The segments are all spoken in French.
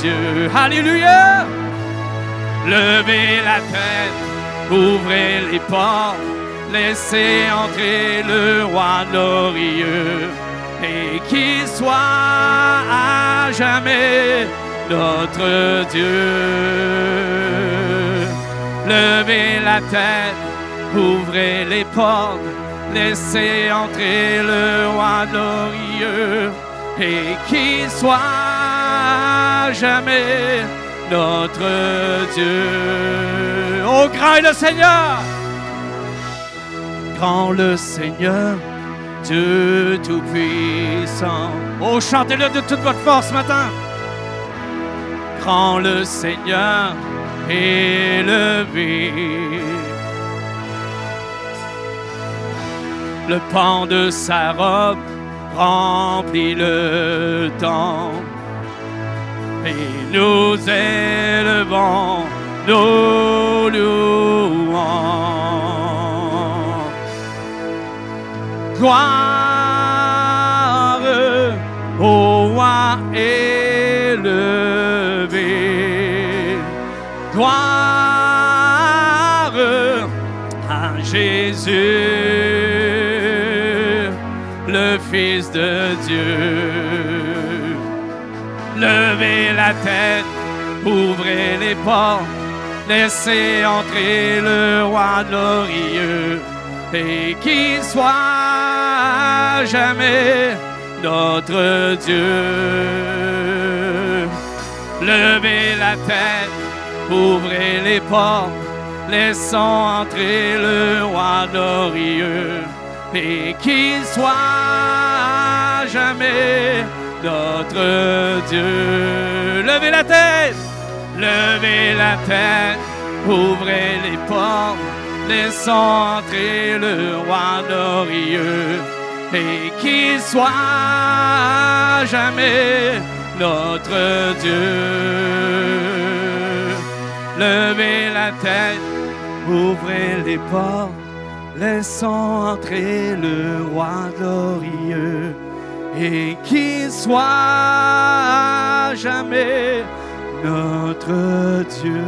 Dieu. Alléluia. Levez la tête, ouvrez les portes, laissez entrer le roi glorieux et qu'il soit à jamais notre Dieu. Levez la tête, ouvrez les portes, laissez entrer le roi glorieux et qu'il soit jamais notre Dieu. Oh, grand le Seigneur! Grand le Seigneur, Dieu Tout-Puissant. Oh, chantez-le de toute votre force matin. Grand le Seigneur élevé. Le pan de sa robe remplit le temps. Et nous élevons nos louanges. Gloire au roi élevé. Gloire à Jésus, le Fils de Dieu. Levez la tête, ouvrez les portes, laissez entrer le roi glorieux et qu'il soit jamais notre Dieu. Levez la tête, ouvrez les portes, laissons entrer le roi glorieux et qu'il soit jamais notre Dieu. Levez la tête, levez la tête, ouvrez les portes, laissons entrer le roi glorieux et qu'il soit jamais notre Dieu. Levez la tête, ouvrez les portes, laissons entrer le roi glorieux et qu'il soit jamais notre Dieu.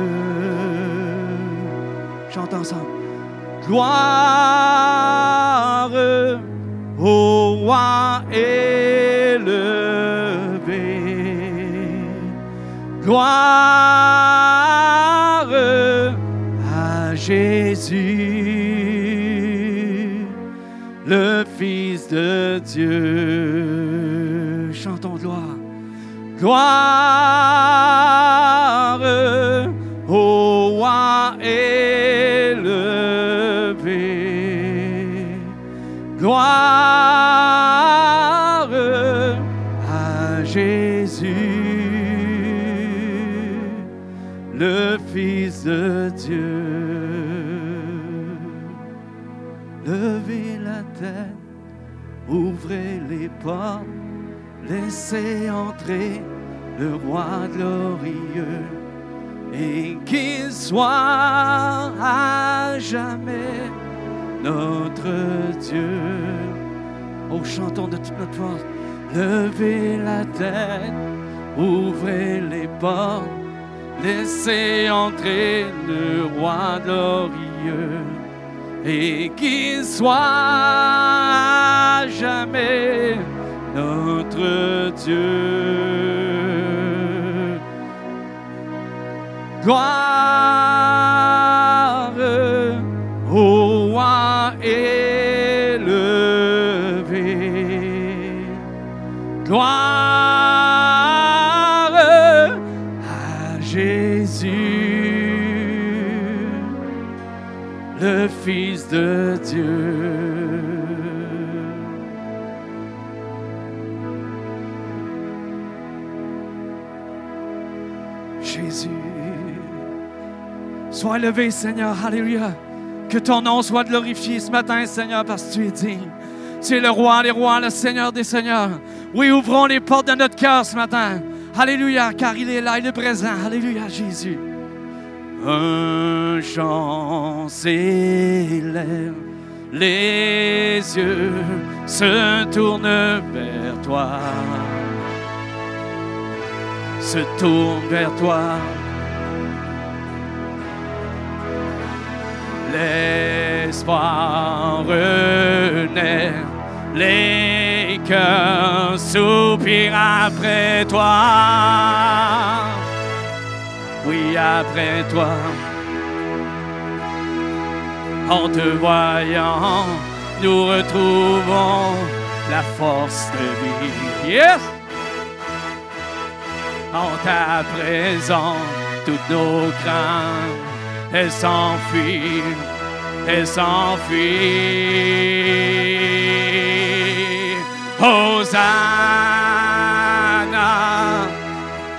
Chante ensemble. Gloire au roi élevé. Gloire à Jésus, le Fils de Dieu. Gloire au roi élevé. Gloire à Jésus, le Fils de Dieu. Levez la tête, ouvrez les portes, laissez entrer le roi glorieux et qu'il soit à jamais notre Dieu. Oh, chantons de toute notre force. Levez la tête, ouvrez les portes, laissez entrer le roi glorieux et qu'il soit à jamais notre Dieu. Gloire au roi élevé. Gloire à Jésus, le Fils de Dieu. Sois levé, Seigneur. Alléluia. Que ton nom soit glorifié ce matin, Seigneur, parce que tu es digne. Tu es le roi des rois, le Seigneur des seigneurs. Oui, ouvrons les portes de notre cœur ce matin. Alléluia, car il est là, il est présent. Alléluia, Jésus. Un chant s'élève, les yeux se tournent vers toi. se tournent vers toi. L'espoir renaît, les cœurs soupirent après toi. Oui, après toi. En te voyant, nous retrouvons la force de vie. Yes! En ta présence, toutes nos craintes, elles s'enfuient, elles s'enfuient. Hosanna,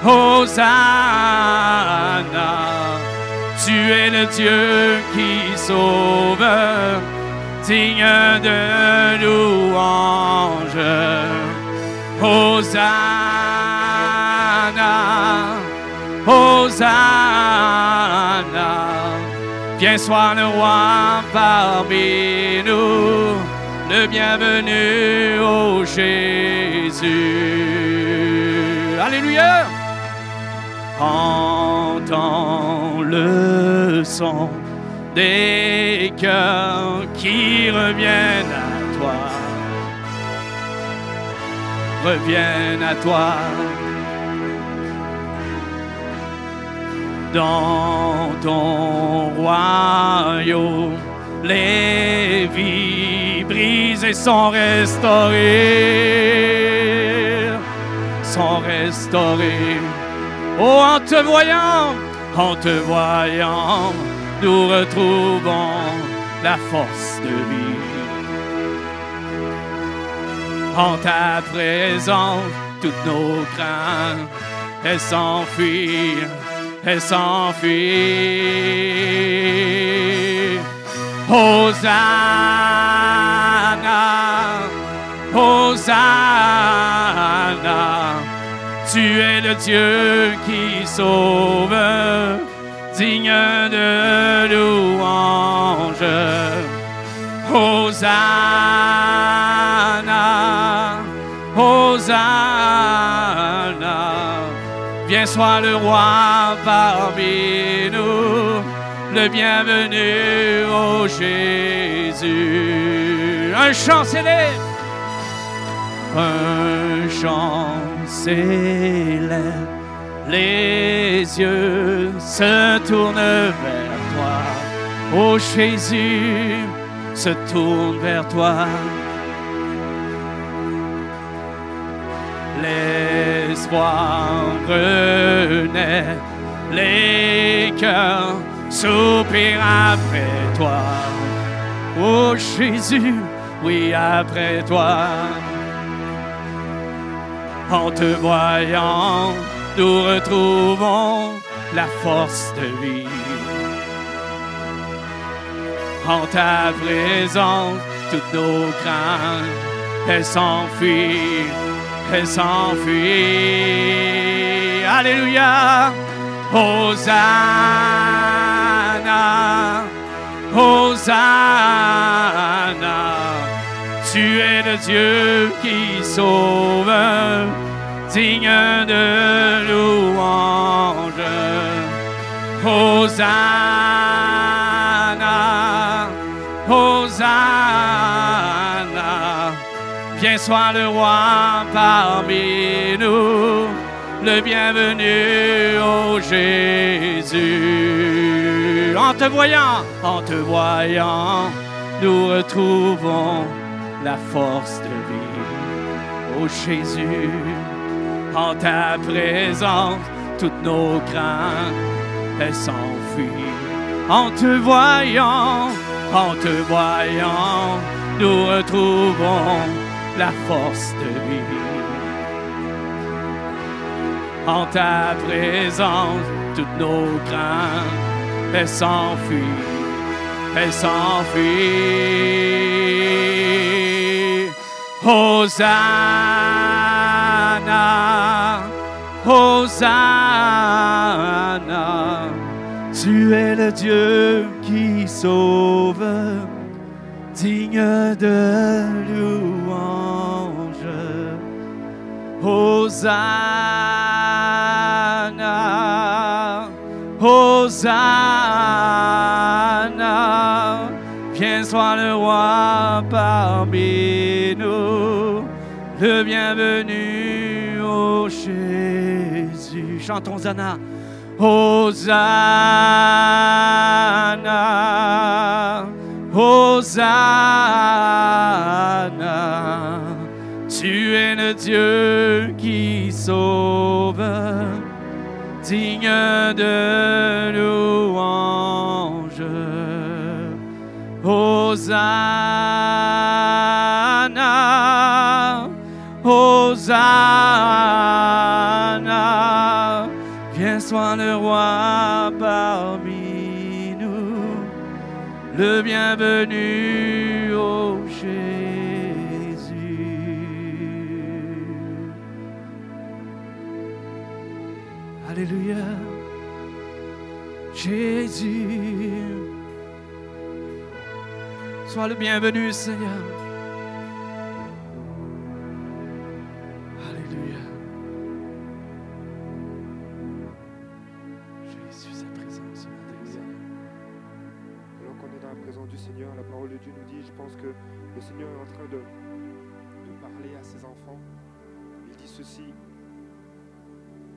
Hosanna, tu es le Dieu qui sauve digne de louange. Hosanna, Hosanna. Viens sois le roi parmi nous, le bienvenu au Jésus. Alléluia. Entends le son des cœurs qui reviennent à toi. Reviennent à toi. Dans ton royaume, les vies brisées sont restaurées. Sont restaurées. Oh, en te voyant, en te voyant, nous retrouvons la force de vie. En ta présence, toutes nos craintes, elles s'enfuient, elles s'enfuient. Hosanna, Hosanna, tu es le Dieu qui sauve digne de louange. Hosanna, Hosanna, sois le roi parmi nous, le bienvenu au Jésus. Un chant célèbre, un chant célèbre les yeux se tournent vers toi. Oh Jésus, se tourne vers toi. L'espoir renaît, les cœurs soupirent après toi. Oh Jésus, oui après toi. En te voyant, nous retrouvons la force de vie. En ta présence, toutes nos craintes, elles s'enfuient, elles s'enfuient. Alléluia. Hosanna, Hosanna. Tu es le Dieu qui sauve digne de louange. Hosanna, viens sois le roi parmi nous, le bienvenu au Jésus. En te voyant, en te voyant, nous retrouvons la force de vie. Ô Jésus, en ta présence, toutes nos craintes, elles s'enfuient. En te voyant, en te voyant, nous retrouvons la force de vie. En ta présence, toutes nos craintes, elles s'enfuient, elles s'enfuient. Hosanna, Hosanna, tu es le Dieu qui sauve, digne de louange. Hosanna, Hosanna, viens sois le roi parmi nous, le bienvenu, au Jésus. Chantons Hosanna. Hosanna, Hosanna. Dieu qui sauve, digne de louange. Hosanna, Hosanna, viens sois le roi parmi nous, le bienvenu Jésus. Sois le bienvenu, Seigneur. Alléluia. Jésus, sa présence ce matin, Seigneur. Alors qu'on est dans la présence du Seigneur, la parole de Dieu nous dit, je pense que le Seigneur est en train de, de parler à ses enfants. Il dit ceci,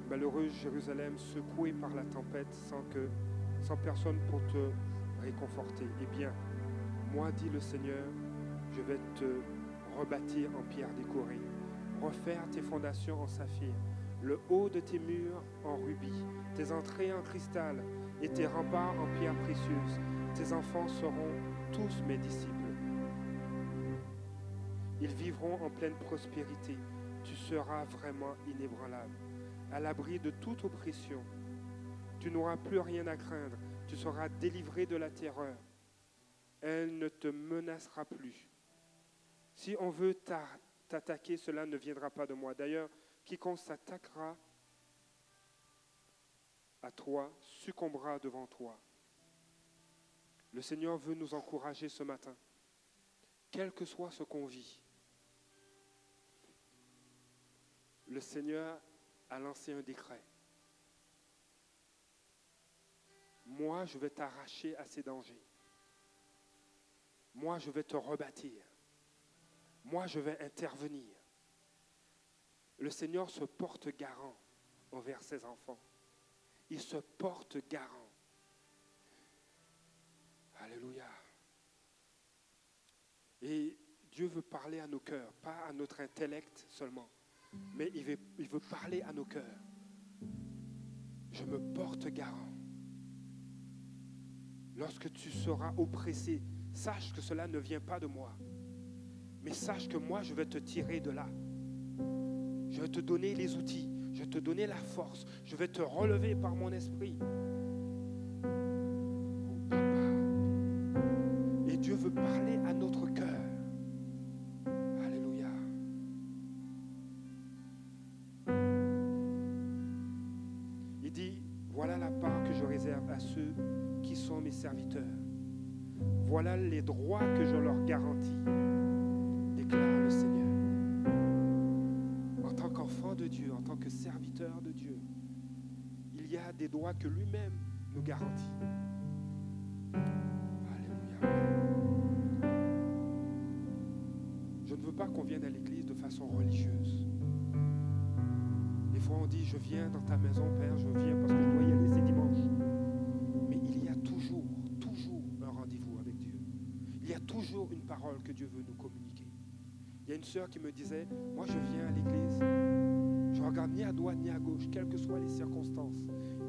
malheureuse Jérusalem, secouée par la tempête, sans, que, sans personne pour te réconforter. Eh bien, moi, dit le Seigneur, je vais te rebâtir en pierre décorée, refaire tes fondations en saphir, le haut de tes murs en rubis, tes entrées en cristal et tes remparts en pierre précieuse. Tes enfants seront tous mes disciples. Ils vivront en pleine prospérité. Tu seras vraiment inébranlable, à l'abri de toute oppression. Tu n'auras plus rien à craindre. Tu seras délivré de la terreur. Elle ne te menacera plus. Si on veut t'a- t'attaquer, cela ne viendra pas de moi. D'ailleurs, quiconque s'attaquera à toi succombera devant toi. Le Seigneur veut nous encourager ce matin, quel que soit ce qu'on vit. Le Seigneur a lancé un décret. Moi, je vais t'arracher à ces dangers. Moi, je vais te rebâtir. Moi, je vais intervenir. Le Seigneur se porte garant envers ses enfants. Il se porte garant. Alléluia. Et Dieu veut parler à nos cœurs, pas à notre intellect seulement, mais il veut, il veut parler à nos cœurs. Je me porte garant. Lorsque tu seras oppressé, sache que cela ne vient pas de moi, mais sache que moi, je vais te tirer de là. Je vais te donner les outils, je vais te donner la force, je vais te relever par mon esprit. Voilà la part que je réserve à ceux qui sont mes serviteurs. Voilà les droits que je leur garantis, déclare le Seigneur. En tant qu'enfant de Dieu, en tant que serviteur de Dieu, il y a des droits que lui-même nous garantit. Alléluia. Je ne veux pas qu'on vienne à l'église de façon religieuse. On dit, je viens dans ta maison, Père, je viens parce que je dois y aller, c'est dimanche. Mais il y a toujours, toujours un rendez-vous avec Dieu. Il y a toujours une parole que Dieu veut nous communiquer. Il y a une sœur qui me disait, moi je viens à l'église, je regarde ni à droite ni à gauche, quelles que soient les circonstances.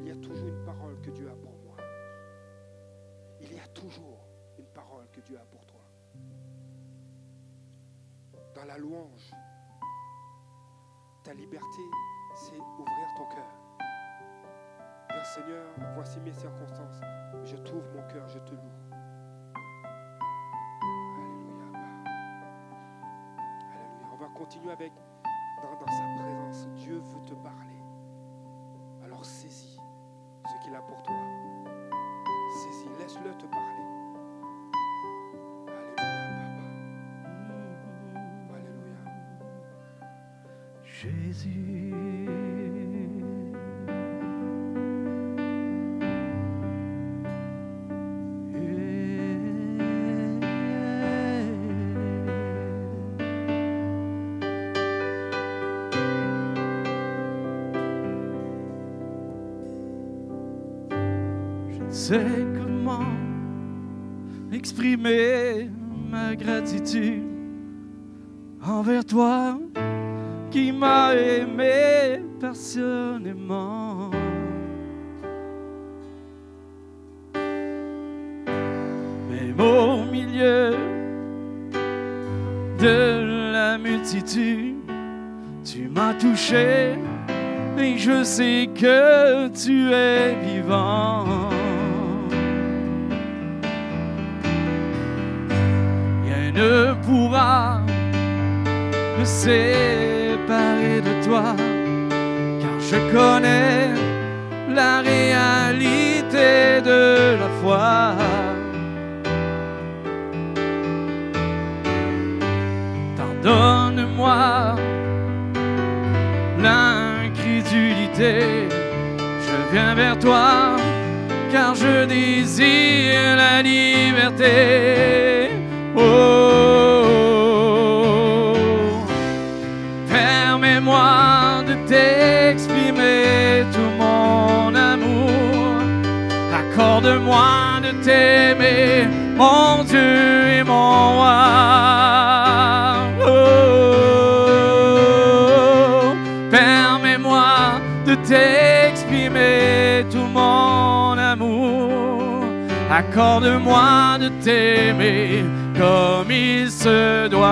Il y a toujours une parole que Dieu a pour moi. Il y a toujours une parole que Dieu a pour toi. Dans la louange, ta liberté, c'est ouvrir ton cœur. Dire Seigneur, voici mes circonstances. Je t'ouvre mon cœur, je te loue. Alléluia. Alléluia. On va continuer avec dans, dans sa présence. Dieu veut te parler. Alors saisis ce qu'il a pour toi. Saisis, laisse-le te parler. Jésus. sais comment exprimer ma gratitude envers toi qui m'as aimé passionnément. Même au milieu de la multitude, tu m'as touché et je sais que tu es vivant. Rien ne pourra car je connais la réalité de la foi. Pardonne-moi l'incrédulité, je viens vers toi, car je désire la liberté. Accorde-moi de t'aimer, mon Dieu et mon roi. Oh, permets-moi de t'exprimer tout mon amour. Accorde-moi de t'aimer comme il se doit.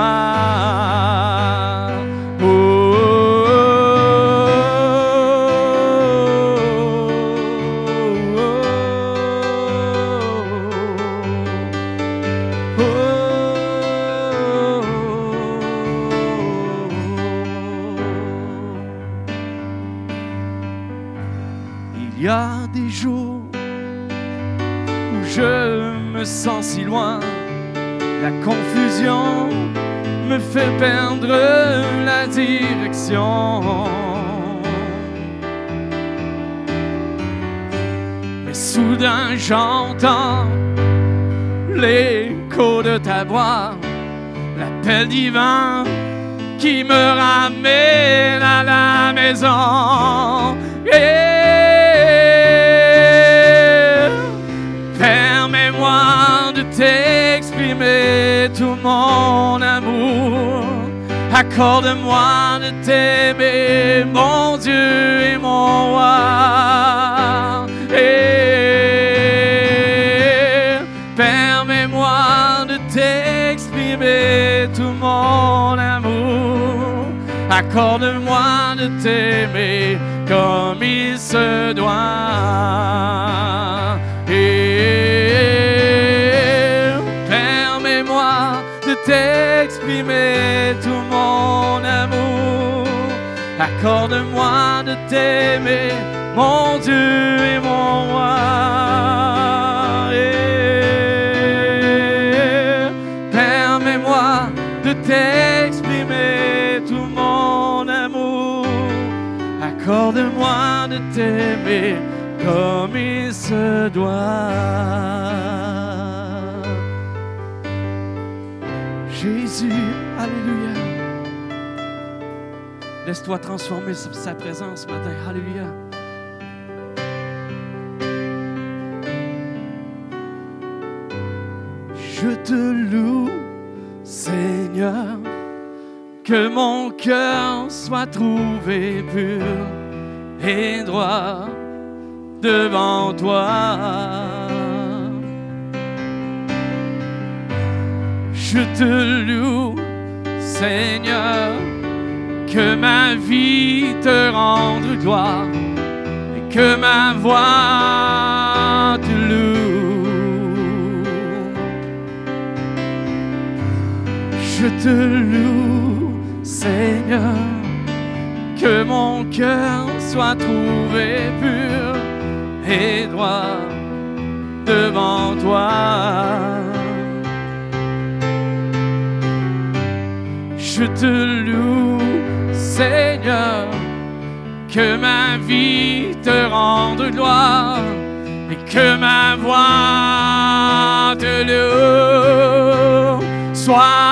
Sens si loin, la confusion me fait perdre la direction. Mais soudain j'entends l'écho de ta voix, l'appel divin qui me ramène à la maison. T'exprimer tout mon amour. Accorde-moi de t'aimer, mon Dieu et mon roi. Et permets-moi de t'exprimer tout mon amour. Accorde-moi de t'aimer comme il se doit. T'exprimer tout mon amour. Accorde-moi de t'aimer, mon Dieu et mon roi. Et permets-moi de t'exprimer tout mon amour. Accorde-moi de t'aimer comme il se doit. Alléluia. Laisse-toi transformer sa présence ce matin. Alléluia. Je te loue, Seigneur, que mon cœur soit trouvé pur et droit devant toi. Je te loue, Seigneur, que ma vie te rende gloire et que ma voix te loue. Je te loue, Seigneur, que mon cœur soit trouvé pur et droit devant toi. Je te loue, Seigneur, que ma vie te rende gloire et que ma voix te loue. Sois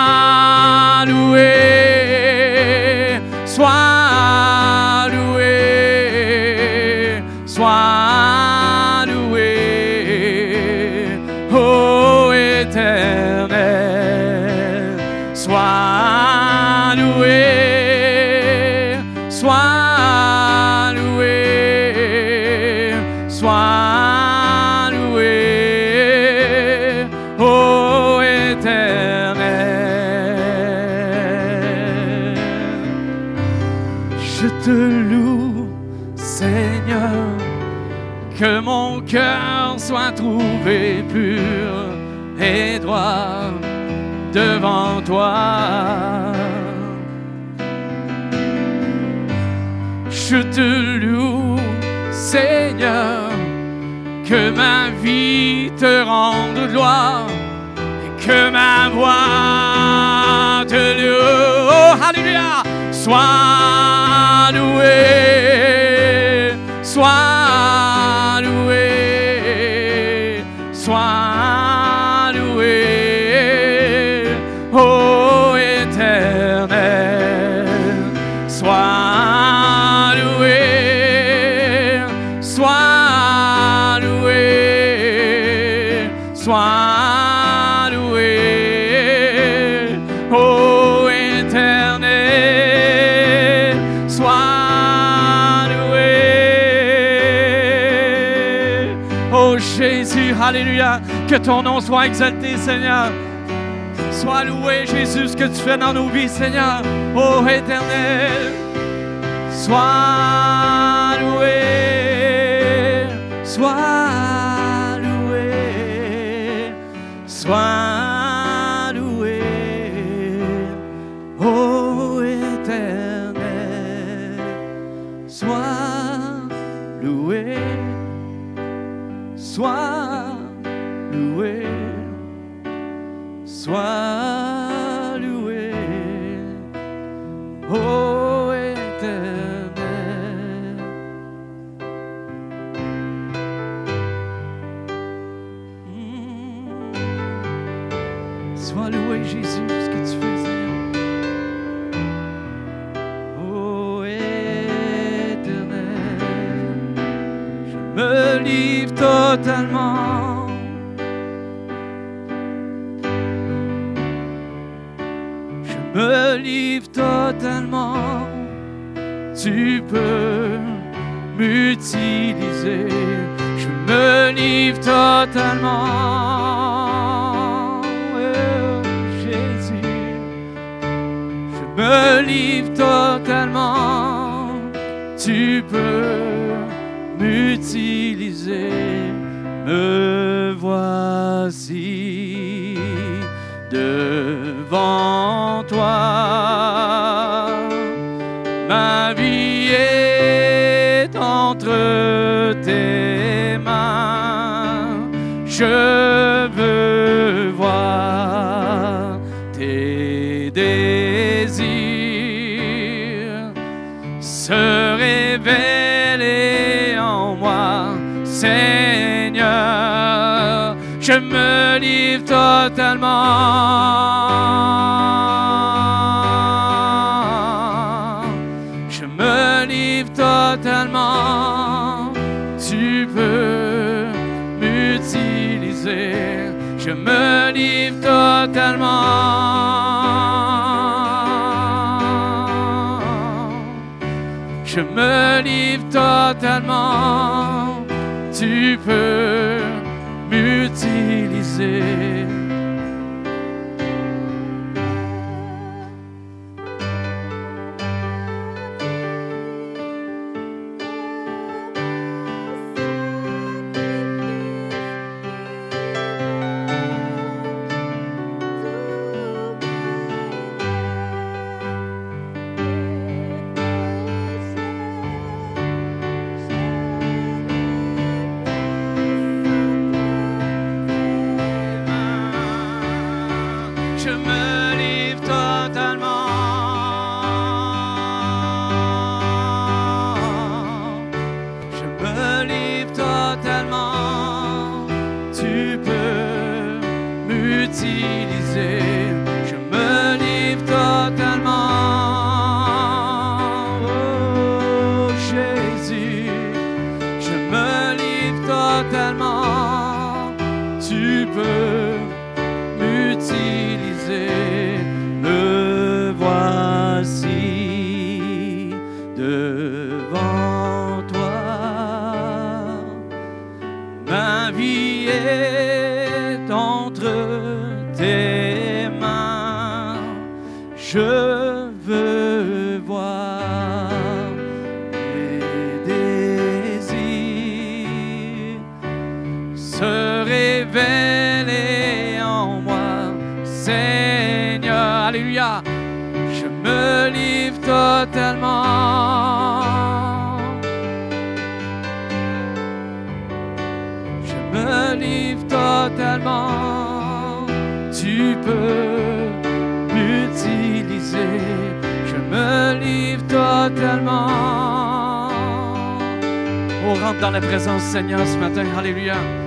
toi. Je te loue, Seigneur, que ma vie te rende gloire et que ma voix te loue. Oh, alléluia! Sois loué, sois ton nom soit exalté, Seigneur. Sois loué, Jésus, ce que tu fais dans nos vies, Seigneur. Ô Éternel, sois loué, sois totalement. me livre totalement. Je me livre totalement. Tu peux m'utiliser. Je me livre totalement. Je me livre totalement. Tu peux présence Seigneur ce matin. Alléluia.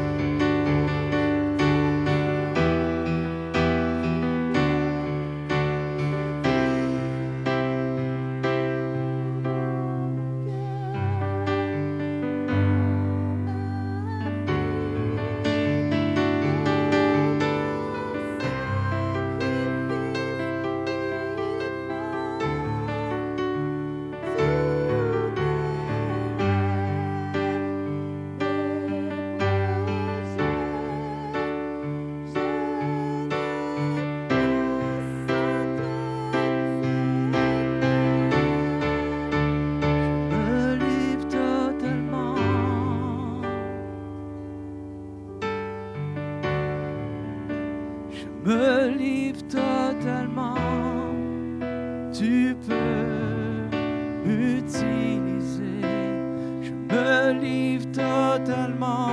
Totalement.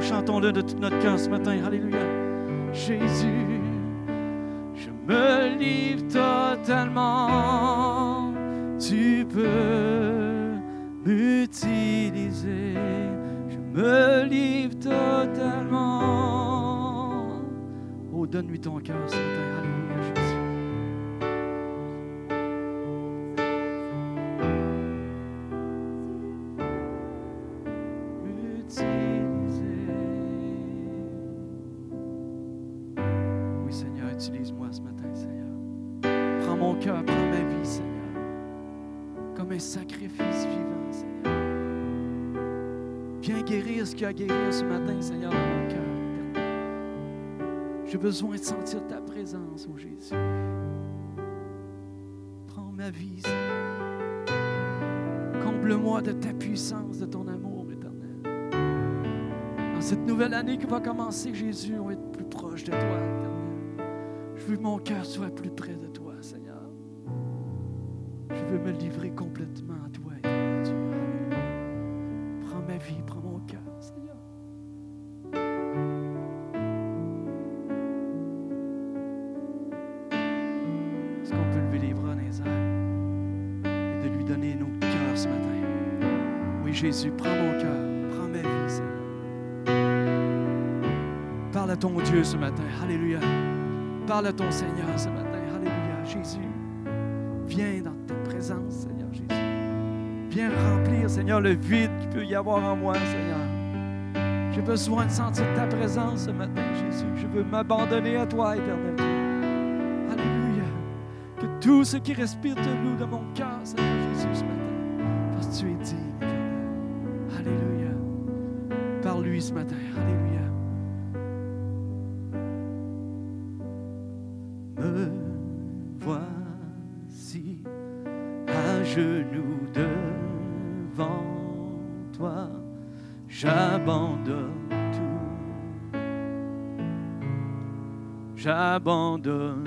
Chantons-le de tout notre cœur ce matin. Alléluia. Jésus, je me livre totalement. Tu peux m'utiliser. Je me livre totalement. Oh, donne-lui ton cœur ce matin. Alléluia, guérir ce qu'il y a à guérir ce matin, Seigneur, dans mon cœur. J'ai besoin de sentir ta présence, oh Jésus. Prends ma vie, Seigneur. Comble-moi de ta puissance, de ton amour éternel. Dans cette nouvelle année qui va commencer, Jésus, on va être plus proche de toi, éternel. Je veux que mon cœur soit plus près de toi, Seigneur. Je veux me livrer complètement à toi, éternel. Prends ma vie, prends Jésus, prends mon cœur, prends ma vie, Seigneur. Parle à ton Dieu ce matin. Alléluia. Parle à ton Seigneur ce matin. Alléluia. Jésus, viens dans ta présence, Seigneur Jésus. Viens remplir, Seigneur, le vide qu'il peut y avoir en moi, Seigneur. J'ai besoin de sentir ta présence ce matin, Jésus. Je veux m'abandonner à toi, éternel Dieu. Alléluia. Que tout ce qui respire te loue de mon cœur, ce matin. Alléluia. Me voici à genoux devant toi. J'abandonne tout. J'abandonne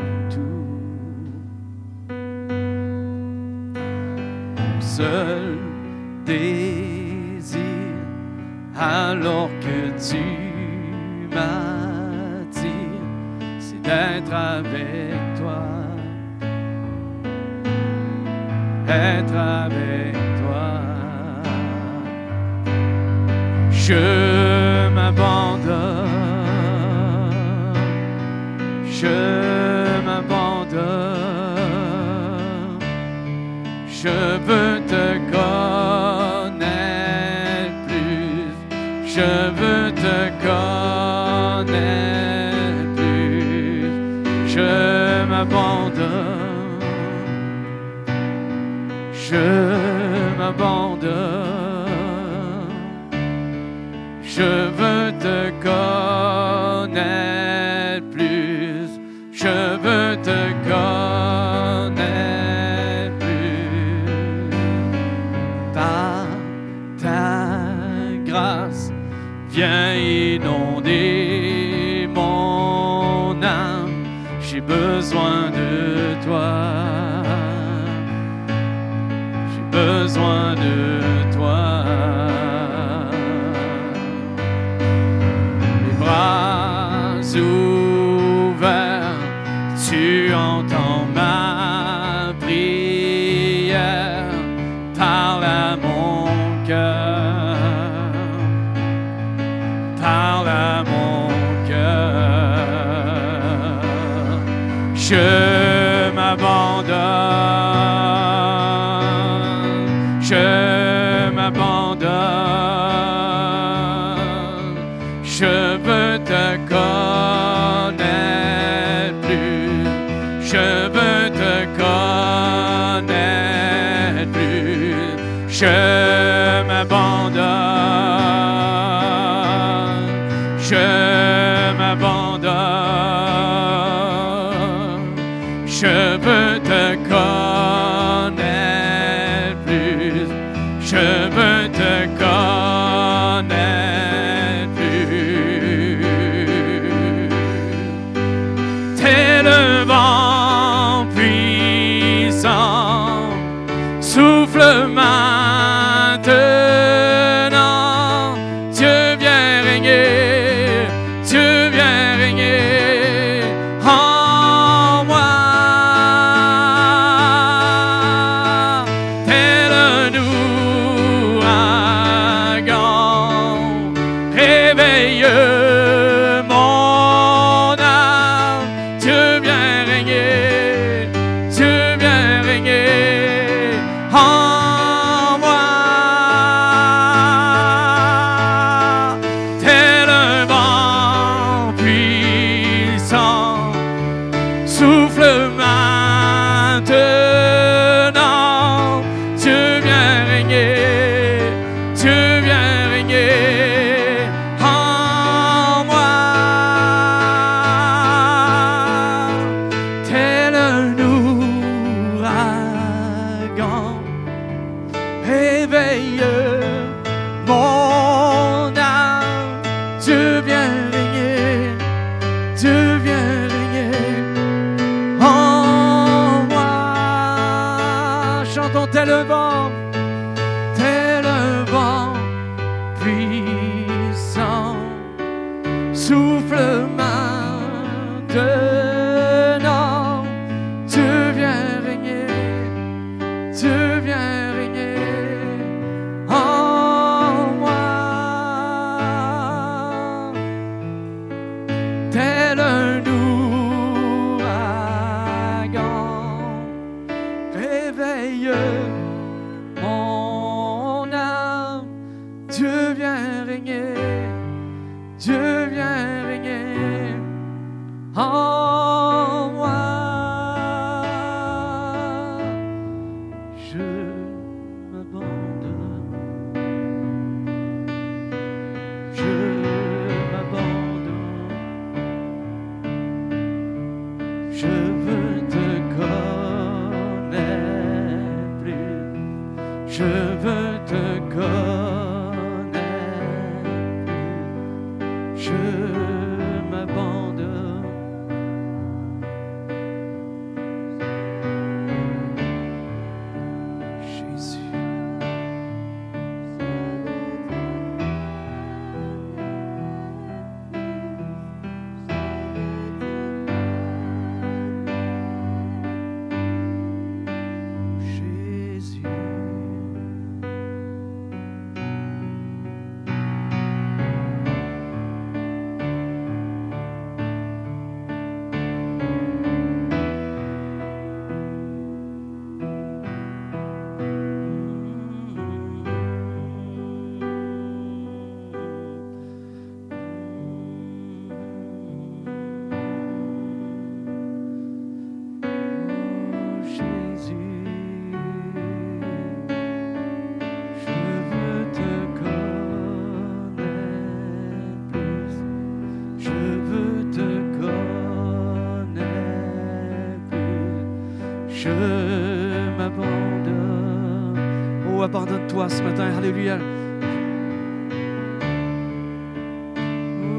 Alléluia.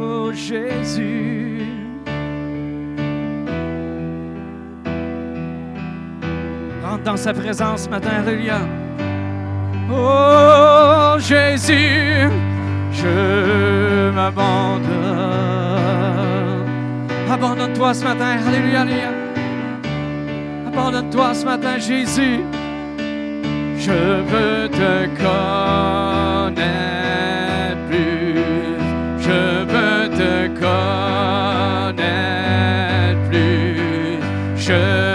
Oh Jésus. Rentre dans sa présence ce matin, Alléluia. Oh Jésus, je m'abandonne. Abandonne-toi ce matin, Alléluia, Alléluia. Abandonne-toi ce matin, Jésus. Je veux te connaître plus. Je veux te connaître plus. Je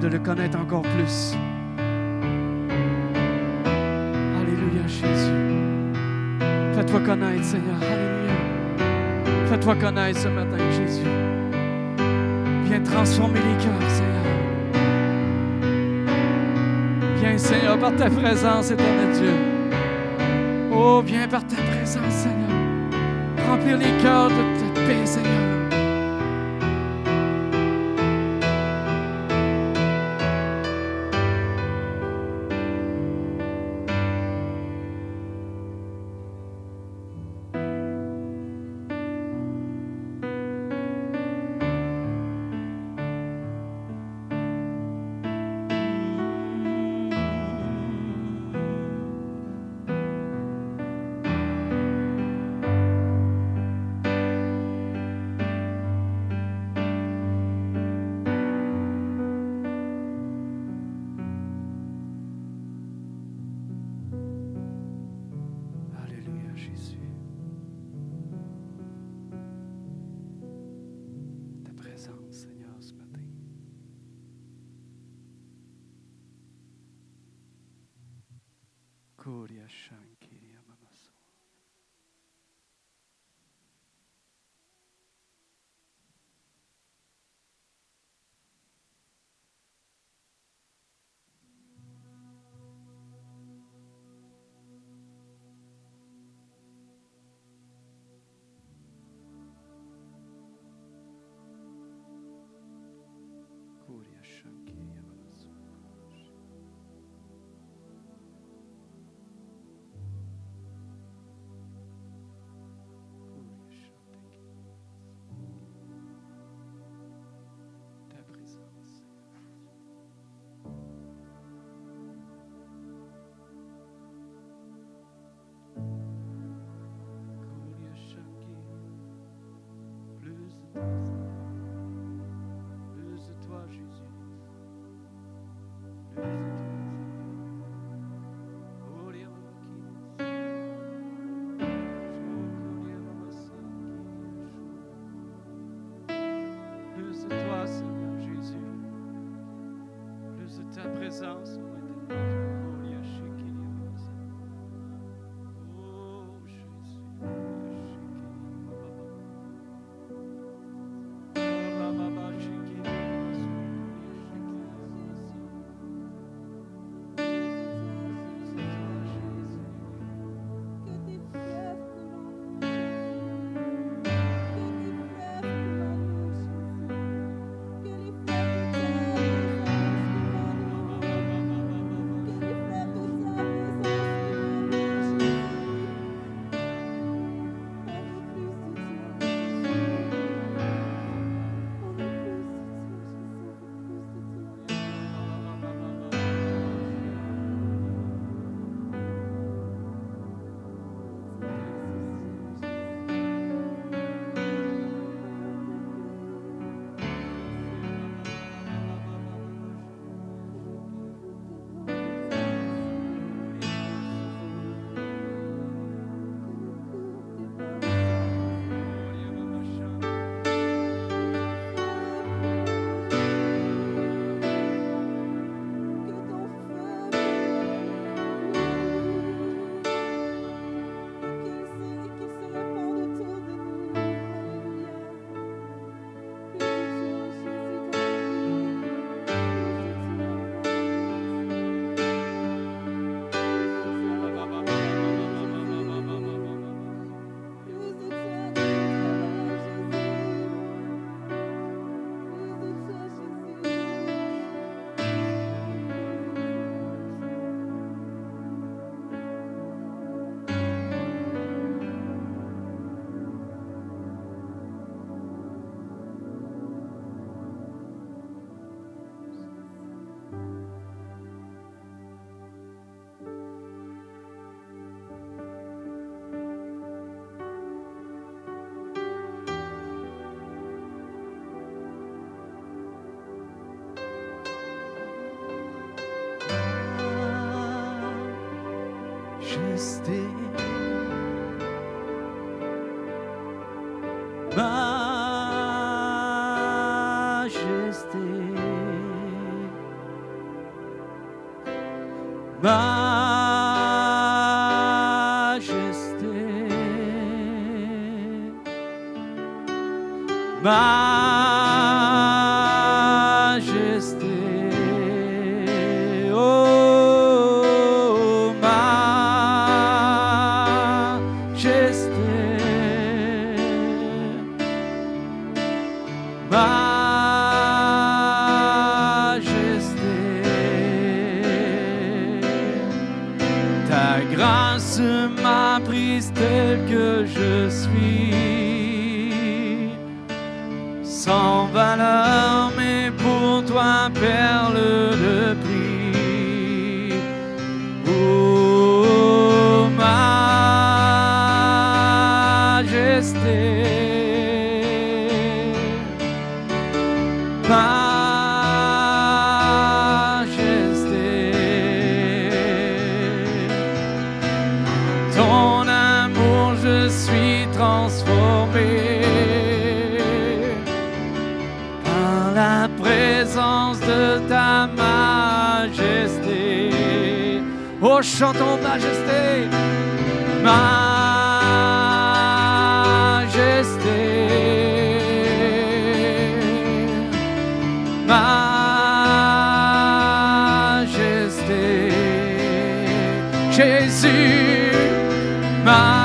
de le connaître encore plus? Alléluia, Jésus. Fais-toi connaître, Seigneur. Alléluia. Fais-toi connaître ce matin, Jésus. Viens transformer les cœurs, Seigneur. Viens, Seigneur, par ta présence, éternel Dieu. Oh, viens par ta présence, Seigneur. Remplir les cœurs de ta paix, Seigneur. Still. chantons majesté, majesté, majesté, Jésus, majesté.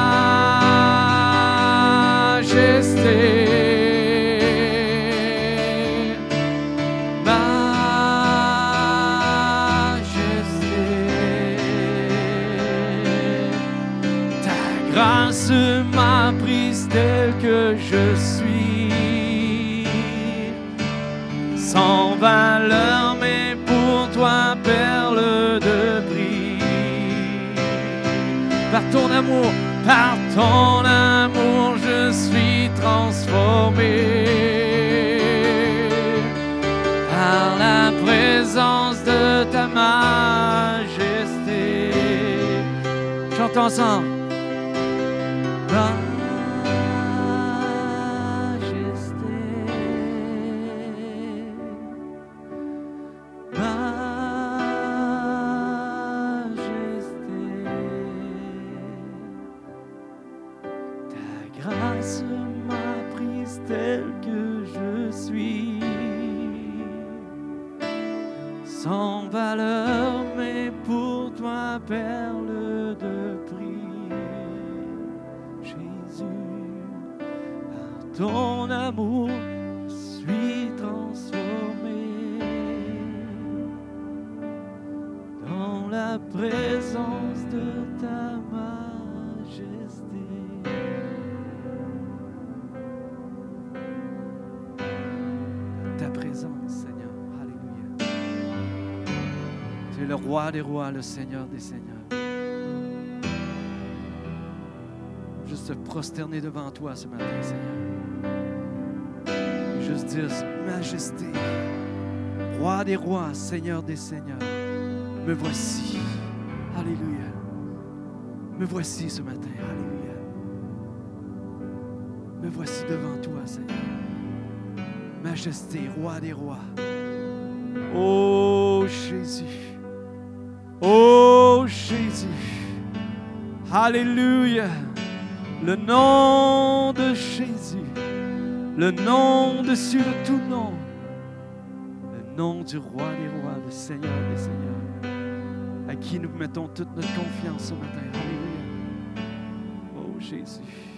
par ton amour, je suis transformé. Par la présence de ta majesté. Chantons ensemble. Ta présence, Seigneur. Alléluia. Tu es le roi des rois, le Seigneur des seigneurs. Juste prosterner devant toi ce matin, Seigneur. Juste dire, Majesté, roi des rois, Seigneur des seigneurs, me voici. Alléluia. Me voici ce matin. Alléluia. Me voici devant toi, Seigneur. Majesté, roi des rois. Oh Jésus. Oh Jésus. Alléluia. Le nom de Jésus. Le nom de tout nom. Le nom du roi des rois, le Seigneur des seigneurs. À qui nous mettons toute notre confiance ce matin. Alléluia. Oh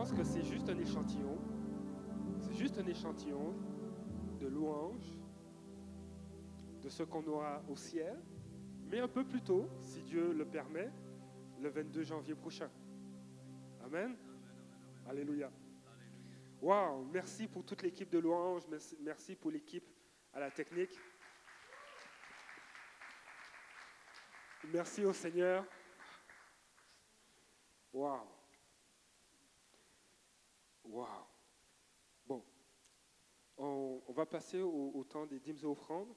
pense que c'est juste un échantillon. C'est juste un échantillon de louanges de ce qu'on aura au ciel, mais un peu plus tôt, si Dieu le permet, le 22 janvier prochain. Amen. Alléluia. Waouh, merci pour toute l'équipe de louanges, merci, pour l'équipe à la technique. Merci au Seigneur. Waouh. Waouh. Bon, on, va passer au, temps des dîmes et offrandes.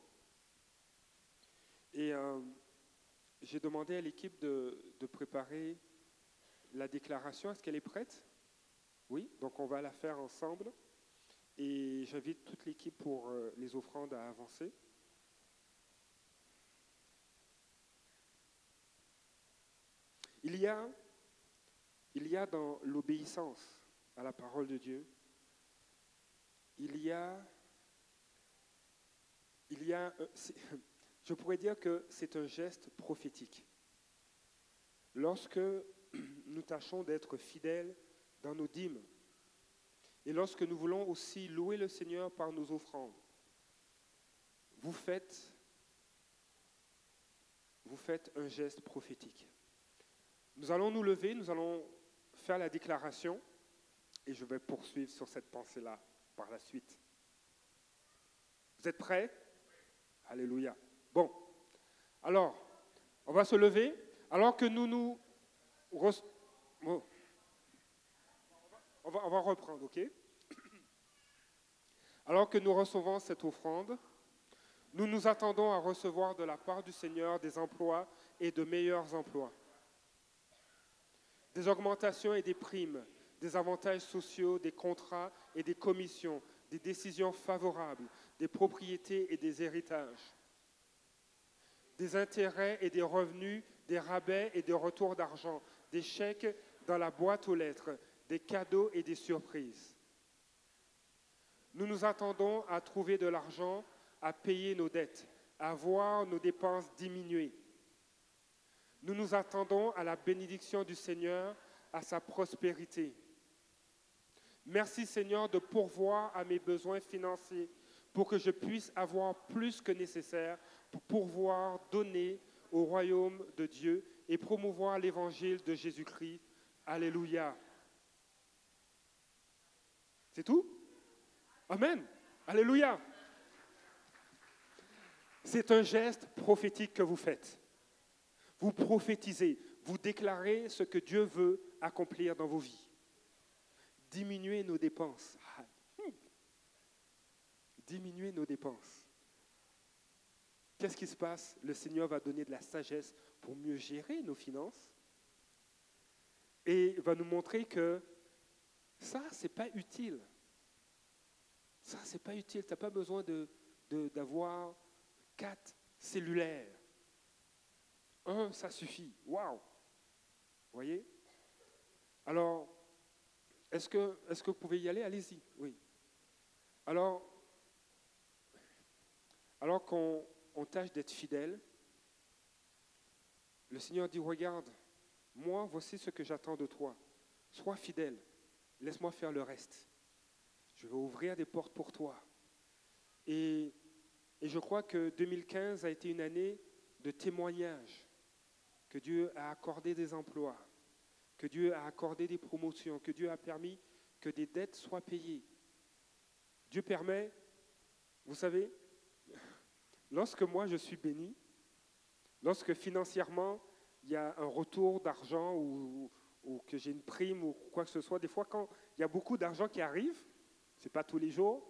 Et euh, j'ai demandé à l'équipe de, préparer la déclaration. Est-ce qu'elle est prête? Oui, donc on va la faire ensemble. Et j'invite toute l'équipe pour euh, les offrandes à avancer. Il y a dans l'obéissance à la parole de Dieu, il y a, il y a, c'est- je pourrais dire que c'est un geste prophétique. Lorsque nous tâchons d'être fidèles dans nos dîmes, et lorsque nous voulons aussi louer le Seigneur par nos offrandes, vous faites, vous faites un geste prophétique. Nous allons nous lever, nous allons faire la déclaration, et je vais poursuivre sur cette pensée-là par la suite. Vous êtes prêts? Alléluia. Bon, alors, on va se lever, alors que nous nous... On, va, on va reprendre, ok? Alors que nous recevons cette offrande, nous nous attendons à recevoir de la part du Seigneur des emplois et de meilleurs emplois. Des augmentations et des primes, des avantages sociaux, des contrats et des commissions, des décisions favorables, des propriétés et des héritages, des intérêts et des revenus, des rabais et des retours d'argent, des chèques dans la boîte aux lettres, des cadeaux et des surprises. Nous nous attendons à trouver de l'argent, à payer nos dettes, à voir nos dépenses diminuer. Nous nous attendons à la bénédiction du Seigneur, à sa prospérité. Merci Seigneur de pourvoir à mes besoins financiers pour que je puisse avoir plus que nécessaire pour pourvoir, donner au royaume de Dieu et promouvoir l'évangile de Jésus-Christ. Alléluia. C'est tout? Amen. Alléluia. C'est un geste prophétique que vous faites. Vous prophétisez, vous déclarez ce que Dieu veut accomplir dans vos vies. Diminuez nos dépenses. Ah, hmm. Diminuez nos dépenses. Qu'est-ce qui se passe? Le Seigneur va donner de la sagesse pour mieux gérer nos finances et va nous montrer que ça, c'est pas utile. Ça, c'est pas utile. Tu n'as pas besoin de, de- d'avoir quatre cellulaires. Un, ça suffit. Waouh! Voyez? Alors, est-ce que, vous pouvez y aller? Allez-y. Oui. Alors, alors qu'on on tâche d'être fidèle, le Seigneur dit, regarde, moi, voici ce que j'attends de toi. Sois fidèle. Laisse-moi faire le reste. Je vais ouvrir des portes pour toi. Et, et je crois que 2015 a été une année de témoignage, que Dieu a accordé des emplois, que Dieu a accordé des promotions, que Dieu a permis que des dettes soient payées. Dieu permet, vous savez, lorsque moi je suis béni, lorsque financièrement il y a un retour d'argent ou, que j'ai une prime ou quoi que ce soit. Des fois, quand il y a beaucoup d'argent qui arrive, c'est pas tous les jours,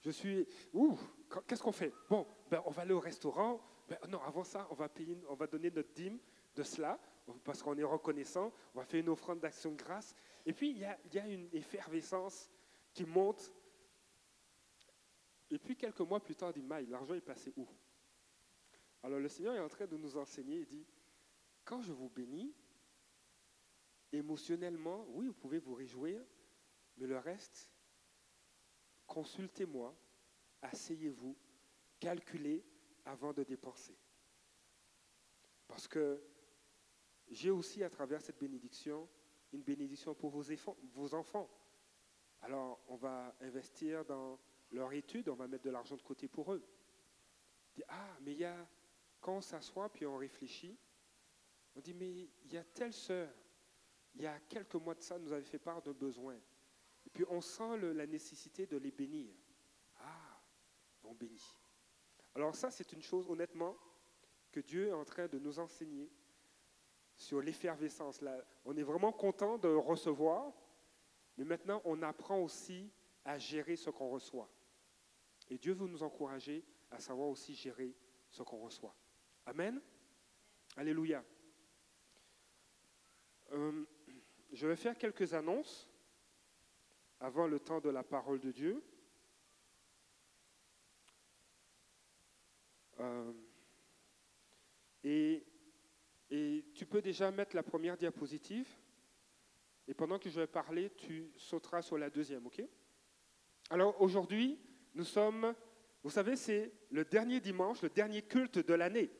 je suis, ouh, qu'est-ce qu'on fait? Bon, ben, on va aller au restaurant. Ben, non, avant ça, on va, payer, on va donner notre dîme de cela, parce qu'on est reconnaissant. On va faire une offrande d'action de grâce. Et puis, il y a, une effervescence qui monte. Et puis, quelques mois plus tard, il dit, Maï, l'argent est passé où? Alors, le Seigneur est en train de nous enseigner. Il dit, quand je vous bénis, émotionnellement, oui, vous pouvez vous réjouir, mais le reste, consultez-moi, asseyez-vous, calculez avant de dépenser. Parce que j'ai aussi, à travers cette bénédiction, une bénédiction pour vos enfants. Alors, on va investir dans leur étude, on va mettre de l'argent de côté pour eux. Ah, mais il y a, quand on s'assoit puis on réfléchit, on dit, mais il y a telle sœur, il y a quelques mois de ça, nous avait fait part d'un besoin. Et puis on sent la nécessité de les bénir. Ah, on bénit. Alors ça, c'est une chose, honnêtement, que Dieu est en train de nous enseigner sur l'effervescence. On est vraiment content de recevoir, mais maintenant, on apprend aussi à gérer ce qu'on reçoit. Et Dieu veut nous encourager à savoir aussi gérer ce qu'on reçoit. Amen? Alléluia. Euh, je vais faire quelques annonces avant le temps de la parole de Dieu. Euh, et, et tu peux déjà mettre la première diapositive. Et pendant que je vais parler, tu sauteras sur la deuxième, ok? Alors aujourd'hui, nous sommes, vous savez, c'est le dernier dimanche, le dernier culte de l'année.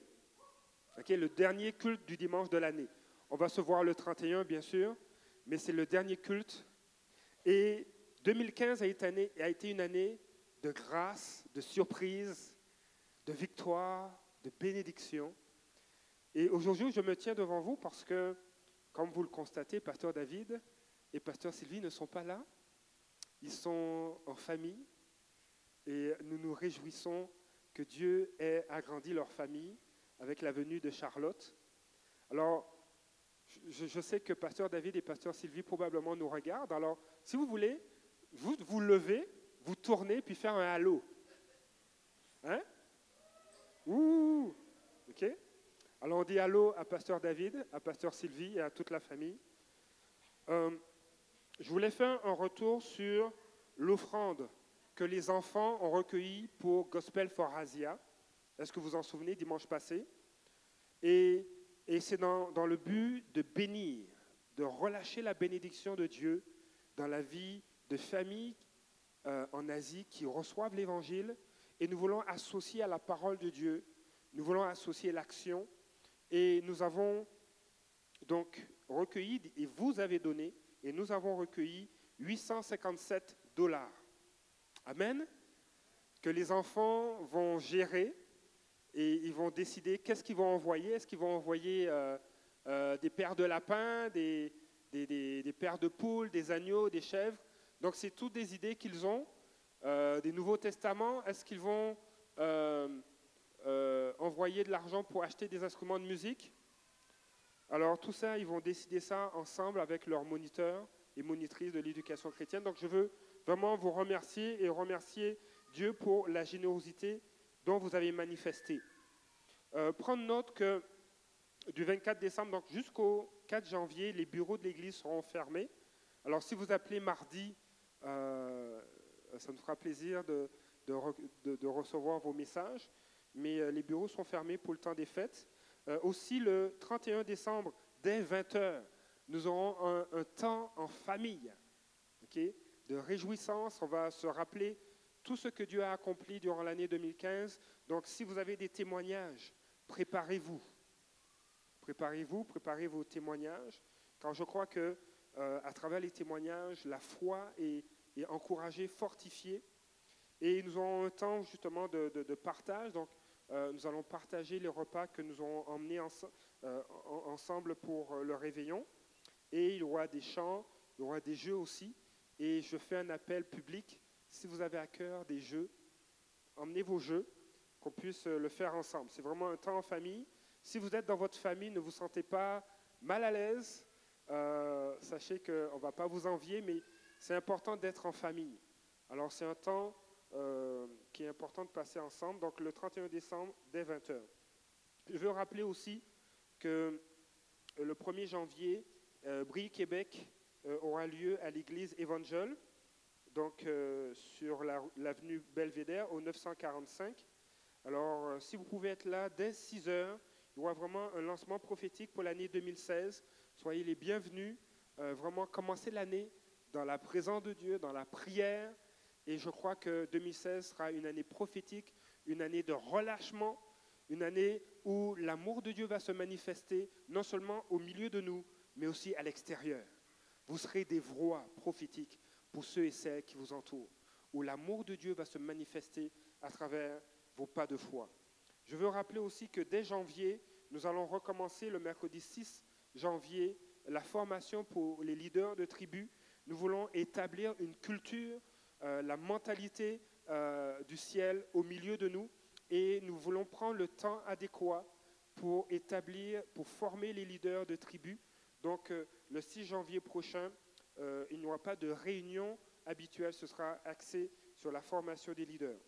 Ok, le dernier culte du dimanche de l'année. On va se voir le 31, bien sûr, mais c'est le dernier culte. Et 2015 a été, année- a été une année de grâce, de surprise, de victoire, de bénédiction. Et aujourd'hui, je me tiens devant vous parce que, comme vous le constatez, Pasteur David et Pasteur Sylvie ne sont pas là. Ils sont en famille et nous nous réjouissons que Dieu ait agrandi leur famille avec la venue de Charlotte. Alors, je, sais que Pasteur David et Pasteur Sylvie probablement nous regardent. Alors, si vous voulez, vous vous levez, vous tournez, puis faire un halo. Hein? Ouh! OK? Alors, on dit allô à Pasteur David, à Pasteur Sylvie et à toute la famille. Euh, je voulais faire un retour sur l'offrande que les enfants ont recueillie pour Gospel for Asia. Est-ce que vous en souvenez, dimanche passé? Et, c'est dans, dans le but de bénir, de relâcher la bénédiction de Dieu dans la vie de familles euh, en Asie qui reçoivent l'Évangile. Et nous voulons associer à la parole de Dieu, nous voulons associer l'action. Et nous avons donc recueilli, et vous avez donné, et nous avons recueilli 857 dollars. Amen. Que les enfants vont gérer et ils vont décider qu'est-ce qu'ils vont envoyer. Est-ce qu'ils vont envoyer euh, euh, des paires de lapins, des, paires de poules, des agneaux, des chèvres? Donc c'est toutes des idées qu'ils ont. Euh, des Nouveaux Testaments, est-ce qu'ils vont euh, envoyer de l'argent pour acheter des instruments de musique Alors tout ça, ils vont décider ça ensemble avec leurs moniteurs et monitrices de l'éducation chrétienne. Donc je veux vraiment vous remercier et remercier Dieu pour la générosité dont vous avez manifesté. Euh, prendre note que du 24 décembre jusqu'au 4 janvier, les bureaux de l'Église seront fermés. Alors si vous appelez mardi, euh, ça nous fera plaisir de recevoir vos messages. Mais euh, les bureaux sont fermés pour le temps des fêtes. Euh, aussi, le 31 décembre, dès 20h, nous aurons un, temps en famille, de réjouissance. On va se rappeler tout ce que Dieu a accompli durant l'année 2015. Donc, si vous avez des témoignages, préparez-vous. Préparez-vous, préparez vos témoignages, car je crois que euh, à travers les témoignages, la foi est, encouragée, fortifiée. Et nous aurons un temps justement de, de- de partage. Donc, euh, nous allons partager les repas que nous aurons emmenés euh, en- ensemble pour euh, le réveillon. Et il y aura des chants, il y aura des jeux aussi. Et je fais un appel public. Si vous avez à cœur des jeux, emmenez vos jeux, qu'on puisse le faire ensemble. C'est vraiment un temps en famille. Si vous êtes dans votre famille, ne vous sentez pas mal à l'aise, euh, sachez qu'on ne va pas vous envier, mais c'est important d'être en famille. Alors c'est un temps euh, qui est important de passer ensemble, donc le 31 décembre dès 20h. Je veux rappeler aussi que le 1er janvier, euh, Brie Québec euh, aura lieu à l'église Évangile, donc euh, sur la- l'avenue Belvédère au 945. Alors, si vous pouvez être là dès 6 heures, il y aura vraiment un lancement prophétique pour l'année 2016. Soyez les bienvenus. Vraiment, commencez l'année dans la présence de Dieu, dans la prière. Et je crois que 2016 sera une année prophétique, une année de relâchement, une année où l'amour de Dieu va se manifester non seulement au milieu de nous, mais aussi à l'extérieur. Vous serez des voix prophétiques pour ceux et celles qui vous entourent, où l'amour de Dieu va se manifester à travers vos pas de foi. Je veux rappeler aussi que dès janvier, nous allons recommencer le mercredi 6 janvier la formation pour les leaders de tribus. Nous voulons établir une culture, la mentalité euh, du ciel au milieu de nous et nous voulons prendre le temps adéquat pour établir, pour former les leaders de tribus. Donc euh, le 6 janvier prochain, euh, il n'y aura pas de réunion habituelle, ce sera axé sur la formation des leaders.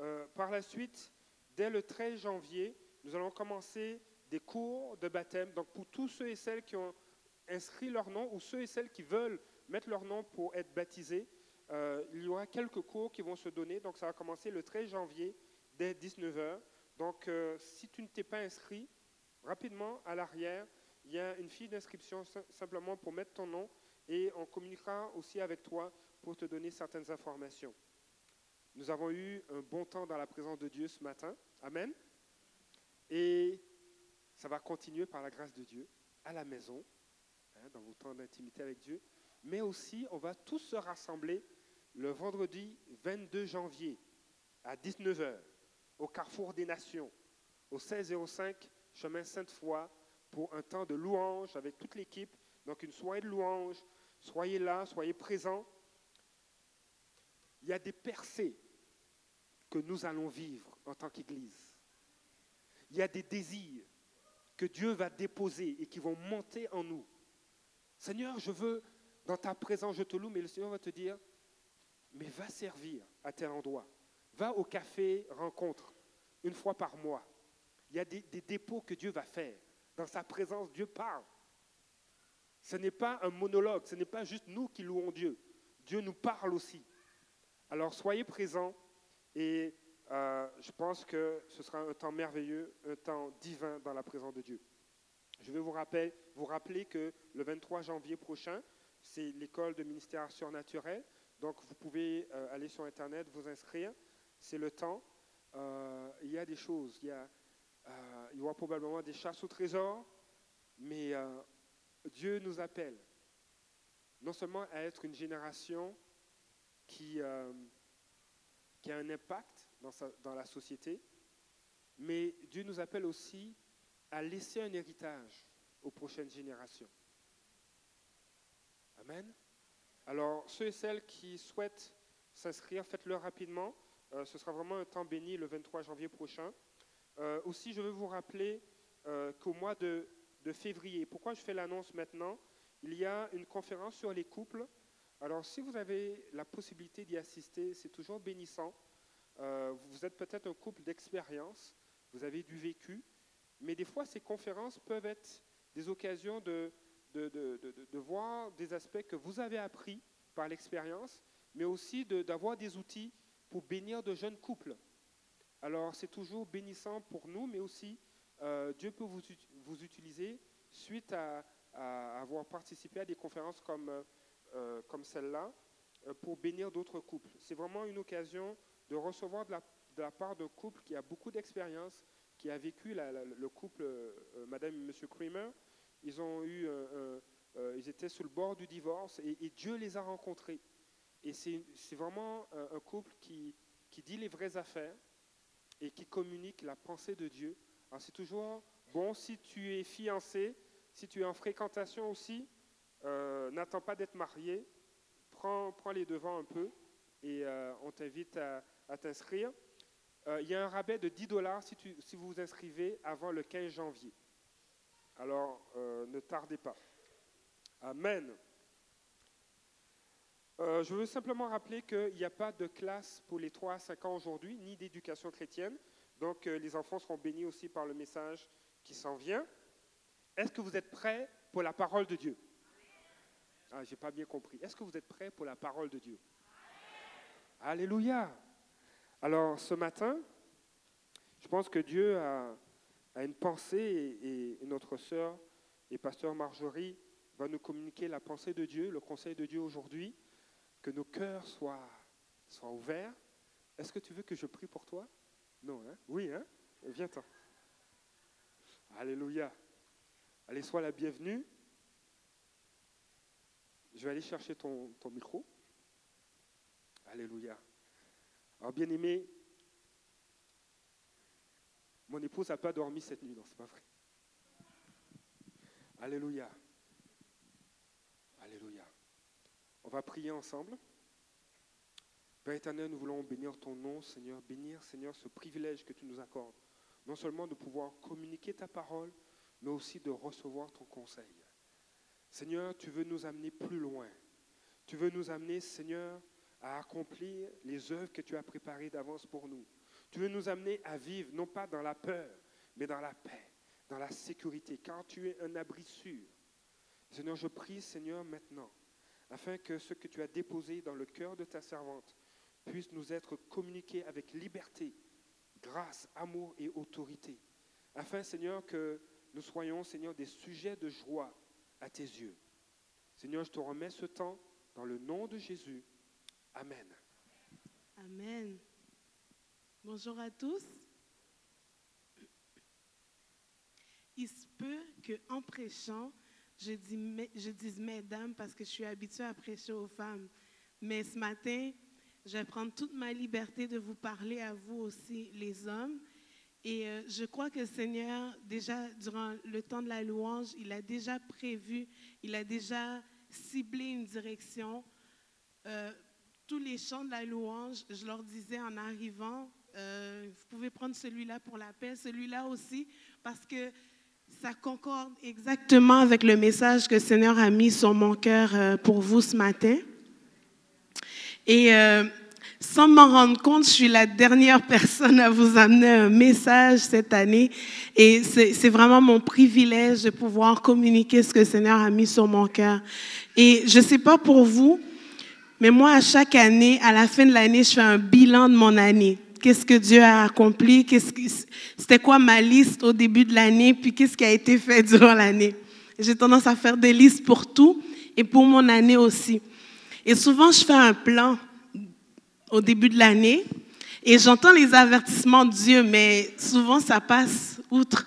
Euh, par la suite, dès le 13 janvier, nous allons commencer des cours de baptême. Donc pour tous ceux et celles qui ont inscrit leur nom ou ceux et celles qui veulent mettre leur nom pour être baptisés, euh, il y aura quelques cours qui vont se donner. Donc ça va commencer le 13 janvier dès 19h. Donc euh, si tu ne t'es pas inscrit, rapidement à l'arrière, il y a une fiche d'inscription sim- simplement pour mettre ton nom et on communiquera aussi avec toi pour te donner certaines informations. Nous avons eu un bon temps dans la présence de Dieu ce matin. Amen. Et ça va continuer par la grâce de Dieu à la maison, hein, dans vos temps d'intimité avec Dieu. Mais aussi, on va tous se rassembler le vendredi 22 janvier à 19h au Carrefour des Nations, au 1605 chemin Sainte-Foy, pour un temps de louange avec toute l'équipe. Donc une soirée de louange. Soyez là, soyez présents. Il y a des percées que nous allons vivre en tant qu'Église. Il y a des désirs que Dieu va déposer et qui vont monter en nous. Seigneur, je veux, dans ta présence, je te loue, mais le Seigneur va te dire, mais va servir à tel endroit. Va au café rencontre une fois par mois. Il y a des, dépôts que Dieu va faire. Dans sa présence, Dieu parle. Ce n'est pas un monologue, ce n'est pas juste nous qui louons Dieu. Dieu nous parle aussi. Alors soyez présents et euh, je pense que ce sera un temps merveilleux, un temps divin dans la présence de Dieu. Je vais vous rappeler, vous rappeler que le 23 janvier prochain, c'est l'école de ministère surnaturel. Donc vous pouvez euh, aller sur Internet, vous inscrire. C'est le temps. Euh, il y a des choses. Il y, a, euh, il y aura probablement des chasses au trésor, mais Dieu nous appelle non seulement à être une génération qui, qui a un impact dans la société, mais Dieu nous appelle aussi à laisser un héritage aux prochaines générations. Amen. Alors, ceux et celles qui souhaitent s'inscrire, faites-le rapidement. Euh, ce sera vraiment un temps béni le 23 janvier prochain. Euh, aussi, je veux vous rappeler euh, qu'au mois de, de février, pourquoi je fais l'annonce maintenant? Il y a une conférence sur les couples. Alors, si vous avez la possibilité d'y assister, c'est toujours bénissant. Vous êtes peut-être un couple d'expérience, vous avez du vécu, mais des fois, ces conférences peuvent être des occasions de, de, de- de- de- de voir des aspects que vous avez appris par l'expérience, mais aussi de- d'avoir des outils pour bénir de jeunes couples. Alors, c'est toujours bénissant pour nous, mais aussi euh, Dieu peut vous, vous utiliser suite à, avoir participé à des conférences comme, euh, euh, comme celle-là pour bénir d'autres couples. C'est vraiment une occasion de recevoir de la, de la part d'un couple qui a beaucoup d'expérience, qui a vécu le couple Madame et Monsieur Kramer. Ils ont eu, euh, euh, euh, ils étaient sur le bord du divorce et, Dieu les a rencontrés. Et c'est vraiment un, couple qui, qui dit les vraies affaires et qui communique la pensée de Dieu. Alors c'est toujours bon si tu es fiancé, si tu es en fréquentation aussi, n'attends pas d'être marié, prends, prends les devants un peu et on t'invite à, t'inscrire. Il y a un rabais de 10 dollars si, si vous vous inscrivez avant le 15 janvier. Alors, euh, ne tardez pas. Amen. Euh, je veux simplement rappeler qu'il n'y a pas de classe pour les 3 à 5 ans aujourd'hui, ni d'éducation chrétienne. Donc, euh, les enfants seront bénis aussi par le message qui s'en vient. Est-ce que vous êtes prêts pour la parole de Dieu? Ah, j'ai pas bien compris. Est-ce que vous êtes prêts pour la parole de Dieu? Alléluia. Alors, ce matin, je pense que Dieu a, a une pensée et, notre sœur et pasteur Marjorie va nous communiquer la pensée de Dieu, le conseil de Dieu aujourd'hui, que nos cœurs soient, ouverts. Est-ce que tu veux que je prie pour toi? Non, hein? Oui, hein? Viens-t'en. Alléluia. Allez, sois la bienvenue. Je vais aller chercher ton, ton micro. Alléluia. Alors, bien aimé, mon épouse n'a pas dormi cette nuit, non, c'est pas vrai. Alléluia. Alléluia. On va prier ensemble. Père éternel, nous voulons bénir ton nom, Seigneur, bénir, Seigneur, ce privilège que tu nous accordes. Non seulement de pouvoir communiquer ta parole, mais aussi de recevoir ton conseil. Seigneur, tu veux nous amener plus loin. Tu veux nous amener, Seigneur, à accomplir les œuvres que tu as préparées d'avance pour nous. Tu veux nous amener à vivre, non pas dans la peur, mais dans la paix, dans la sécurité, car tu es un abri sûr. Seigneur, je prie, Seigneur, maintenant, afin que ce que tu as déposé dans le cœur de ta servante puisse nous être communiqué avec liberté, grâce, amour et autorité, afin, Seigneur, que nous soyons, Seigneur, des sujets de joie à tes yeux. Seigneur, je te remets ce temps dans le nom de Jésus. Amen. Amen. Bonjour à tous. Il se peut qu'en prêchant, je, dis, dise mesdames parce que je suis habituée à prêcher aux femmes. Mais ce matin, je vais prendre toute ma liberté de vous parler à vous aussi, les hommes. Et euh, je crois que le Seigneur, déjà durant le temps de la louange, il a déjà prévu, il a déjà ciblé une direction. Euh, tous les chants de la louange, je leur disais en arrivant, euh, vous pouvez prendre celui-là pour la paix, celui-là aussi, parce que ça concorde exactement avec le message que le Seigneur a mis sur mon cœur euh, pour vous ce matin. Et euh, sans m'en rendre compte, je suis la dernière personne à vous amener un message cette année. Et c'est vraiment mon privilège de pouvoir communiquer ce que le Seigneur a mis sur mon cœur. Et je ne sais pas pour vous, mais moi, à chaque année, à la fin de l'année, je fais un bilan de mon année. Qu'est-ce que Dieu a accompli? C'était quoi ma liste au début de l'année? Puis qu'est-ce qui a été fait durant l'année? J'ai tendance à faire des listes pour tout et pour mon année aussi. Et souvent, je fais un plan au début de l'année et j'entends les avertissements de Dieu, mais souvent, ça passe outre.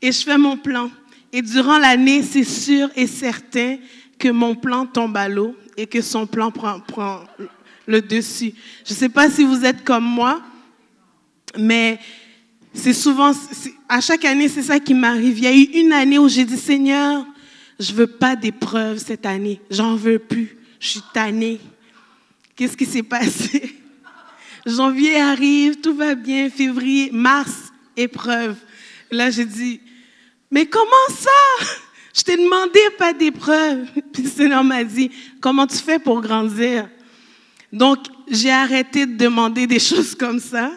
Et je fais mon plan. Et durant l'année, c'est sûr et certain que mon plan tombe à l'eau et que son plan prend, prend le dessus. Je ne sais pas si vous êtes comme moi, mais c'est souvent, à chaque année, c'est ça qui m'arrive. Il y a eu une année où j'ai dit, Seigneur, je veux pas d'épreuves cette année. J'en veux plus. Je suis tannée. Qu'est-ce qui s'est passé? Janvier arrive, tout va bien. Février, mars, épreuve. Là, j'ai dit, mais comment ça? Je t'ai demandé pas d'épreuve. Puis Seigneur m'a dit, comment tu fais pour grandir? Donc, j'ai arrêté de demander des choses comme ça.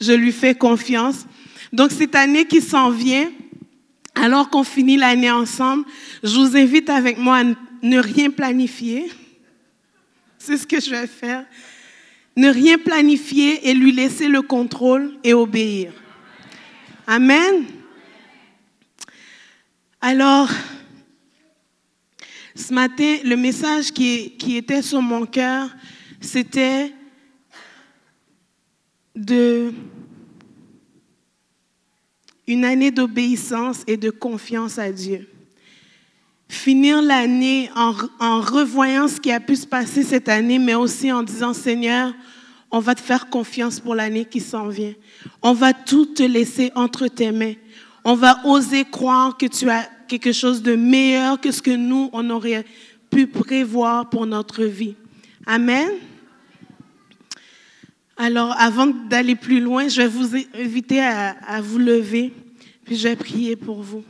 Je lui fais confiance. Donc, cette année qui s'en vient, alors qu'on finit l'année ensemble, je vous invite avec moi à ne- rien planifier. C'est ce que je vais faire. Ne rien planifier et lui laisser le contrôle et obéir. Amen. Alors, ce matin, le message qui était sur mon cœur, c'était de une année d'obéissance et de confiance à Dieu. Finir l'année en, en revoyant ce qui a pu se passer cette année, mais aussi en disant, Seigneur, on va te faire confiance pour l'année qui s'en vient. On va tout te laisser entre tes mains. On va oser croire que tu as quelque chose de meilleur que ce que nous, on aurait pu prévoir pour notre vie. Amen. Alors, avant d'aller plus loin, je vais vous inviter à, à vous lever, puis je vais prier pour vous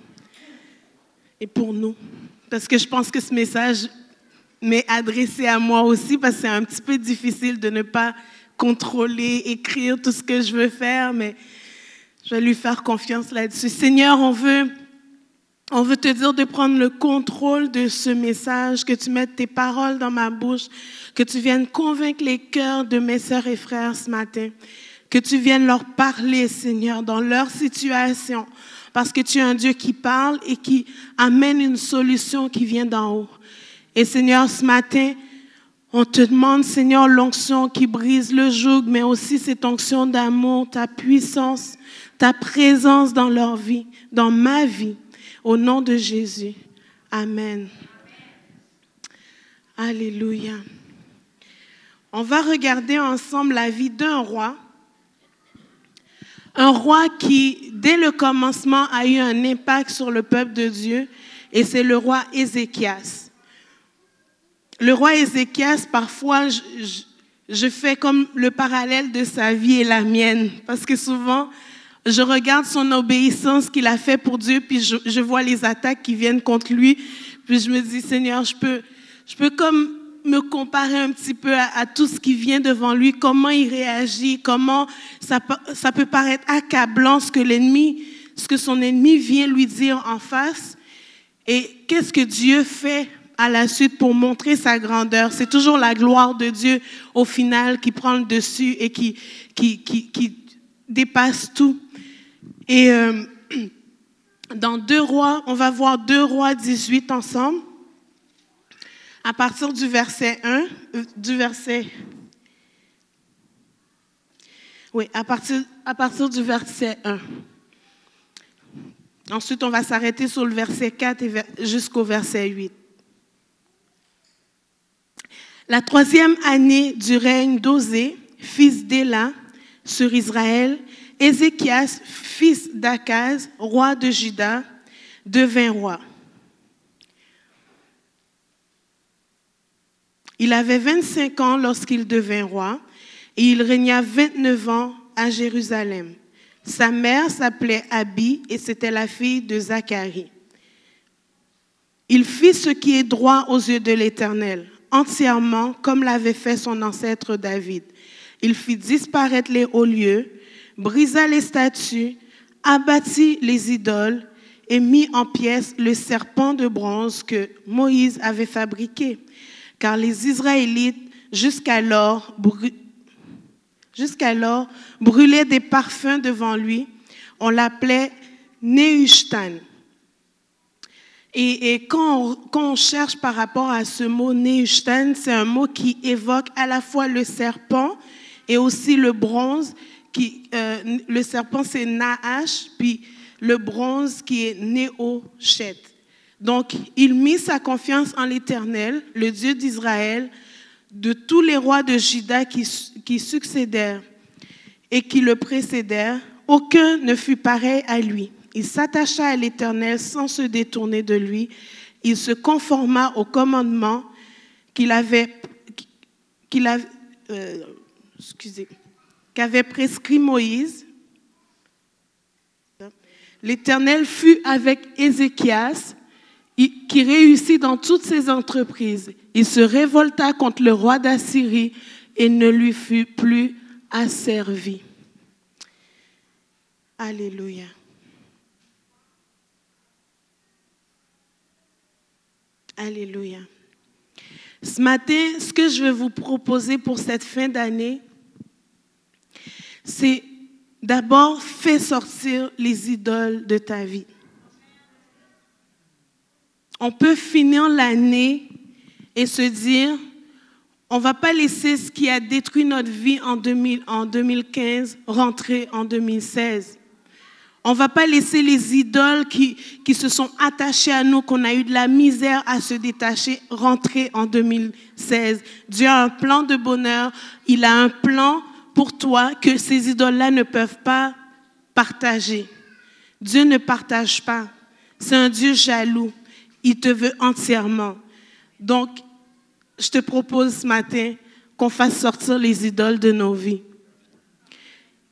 et pour nous. Parce que je pense que ce message m'est adressé à moi aussi, parce que c'est un petit peu difficile de ne pas contrôler, écrire tout ce que je veux faire, mais je vais lui faire confiance là-dessus. Seigneur, on veut, on veut te dire de prendre le contrôle de ce message, que tu mettes tes paroles dans ma bouche, que tu viennes convaincre les cœurs de mes sœurs et frères ce matin, que tu viennes leur parler, Seigneur, dans leur situation, parce que tu es un Dieu qui parle et qui amène une solution qui vient d'en haut. Et Seigneur, ce matin, on te demande, Seigneur, l'onction qui brise le joug, mais aussi cette onction d'amour, ta puissance, ta présence dans leur vie, dans ma vie, au nom de Jésus. Amen. Alléluia. On va regarder ensemble la vie d'un roi. Un roi qui, dès le commencement, a eu un impact sur le peuple de Dieu, et c'est le roi Ézéchias. Le roi Ézéchias, parfois, je, fais comme le parallèle de sa vie et la mienne, parce que souvent, je regarde son obéissance qu'il a fait pour Dieu, puis je, vois les attaques qui viennent contre lui, puis je me dis, Seigneur, je peux, je peux comme me comparer un petit peu à, tout ce qui vient devant lui, comment il réagit, comment ça, peut- paraître accablant ce que l'ennemi, ce que son ennemi vient lui dire en face. Et qu'est-ce que Dieu fait à la suite pour montrer sa grandeur? C'est toujours la gloire de Dieu au final qui prend le dessus et qui dépasse tout. Et euh, dans deux rois, on va voir deux rois 18 ensemble. À partir du verset 1, euh. Oui, à partir, du verset 1. Ensuite, on va s'arrêter sur le verset 4 et ver- jusqu'au verset 8. La troisième année du règne d'Osée, fils d'Éla, sur Israël, Ézéchias, fils d'Akaz, roi de Juda, devint roi. Il avait 25 ans lorsqu'il devint roi et il régna 29 ans à Jérusalem. Sa mère s'appelait Abi et c'était la fille de Zacharie. Il fit ce qui est droit aux yeux de l'Éternel, entièrement comme l'avait fait son ancêtre David. Il fit disparaître les hauts lieux, brisa les statues, abattit les idoles et mit en pièces le serpent de bronze que Moïse avait fabriqué. Car les Israélites, jusqu'alors, brûlaient des parfums devant lui. On l'appelait Nehushtan. Et, et quand, on, quand on cherche par rapport à ce mot Nehushtan, c'est un mot qui évoque à la fois le serpent et aussi le bronze. Qui, euh, le serpent, c'est Nahash, puis le bronze qui est Néoshet. Donc, il mit sa confiance en l'Éternel, le Dieu d'Israël, de tous les rois de Juda qui, qui succédèrent et qui le précédèrent. Aucun ne fut pareil à lui. Il s'attacha à l'Éternel sans se détourner de lui. Il se conforma au commandement qu'il avait, qu'il euh, excusez, qu'avait prescrit Moïse. L'Éternel fut avec Ézéchias, qui réussit dans toutes ses entreprises. Il se révolta contre le roi d'Assyrie et ne lui fut plus asservi. Alléluia. Alléluia. Ce matin, ce que je vais vous proposer pour cette fin d'année, c'est d'abord fais sortir les idoles de ta vie. On peut finir l'année et se dire, on ne va pas laisser ce qui a détruit notre vie en, 2000 en 2015 rentrer en 2016. On ne va pas laisser les idoles qui, qui se sont attachées à nous, qu'on a eu de la misère à se détacher, rentrer en 2016. Dieu a un plan de bonheur, il a un plan pour toi que ces idoles-là ne peuvent pas partager. Dieu ne partage pas. C'est un Dieu jaloux. Il te veut entièrement. Donc, je te propose ce matin qu'on fasse sortir les idoles de nos vies.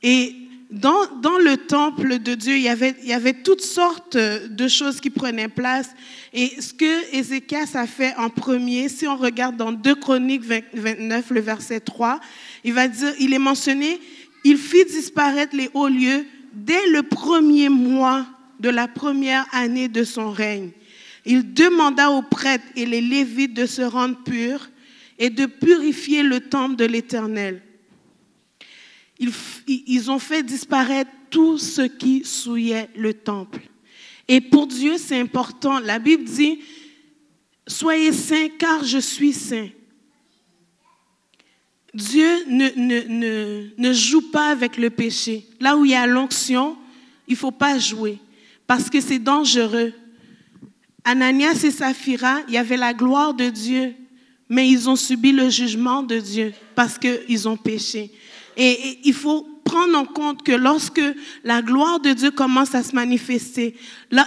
Et dans, dans le temple de Dieu, il y, avait, il y avait toutes sortes de choses qui prenaient place. Et ce que Ézéchias a fait en premier, si on regarde dans 2 Chroniques 20 29, le verset 3, il va dire, il est mentionné, il fit disparaître les hauts lieux dès le premier mois de la première année de son règne. Il demanda aux prêtres et les lévites de se rendre purs et de purifier le temple de l'Éternel. Ils, ils ont fait disparaître tout ce qui souillait le temple. Et pour Dieu, c'est important. La Bible dit, soyez saints car je suis saint. Dieu ne, ne, ne, ne joue pas avec le péché. Là où il y a l'onction, il ne faut pas jouer parce que c'est dangereux. Ananias et Saphira, il y avait la gloire de Dieu, mais ils ont subi le jugement de Dieu parce qu'ils ont péché. Et, il faut prendre en compte que lorsque la gloire de Dieu commence à se manifester,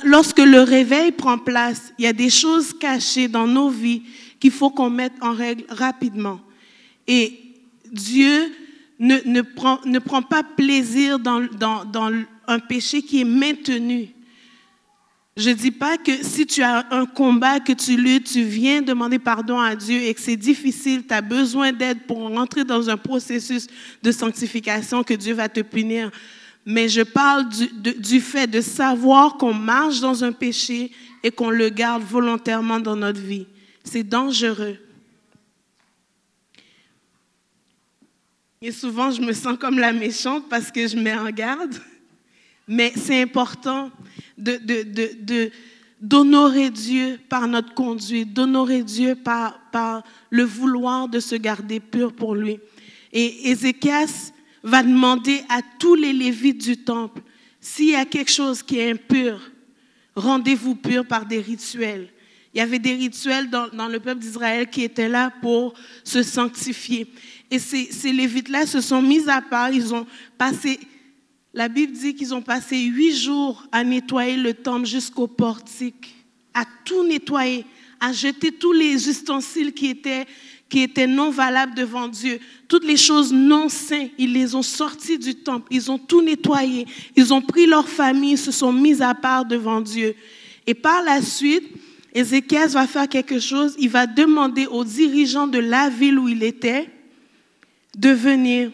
lorsque le réveil prend place, il y a des choses cachées dans nos vies qu'il faut qu'on mette en règle rapidement. Et Dieu ne, ne, prend, ne prend pas plaisir dans, dans, dans un péché qui est maintenu. Je ne dis pas que si tu as un combat que tu luttes, tu viens demander pardon à Dieu et que c'est difficile, tu as besoin d'aide pour rentrer dans un processus de sanctification que Dieu va te punir. Mais je parle du, du fait de savoir qu'on marche dans un péché et qu'on le garde volontairement dans notre vie. C'est dangereux. Et souvent, je me sens comme la méchante parce que je mets en garde. Mais c'est important de, de, de, d'honorer Dieu par notre conduite, d'honorer Dieu par, le vouloir de se garder pur pour lui. Et Ézéchias va demander à tous les lévites du temple, s'il y a quelque chose qui est impur, rendez-vous pur par des rituels. Il y avait des rituels dans le peuple d'Israël qui étaient là pour se sanctifier. Et ces, ces lévites-là se sont mis à part, ils ont passé, la Bible dit qu'ils ont passé huit jours à nettoyer le temple jusqu'au portique, à tout nettoyer, à jeter tous les ustensiles qui étaient, qui étaient non valables devant Dieu, toutes les choses non saintes, ils les ont sortis du temple, ils ont tout nettoyé, ils ont pris leur famille, se sont mis à part devant Dieu. Et par la suite, Ézéchias va faire quelque chose, il va demander aux dirigeants de la ville où il était, de venir.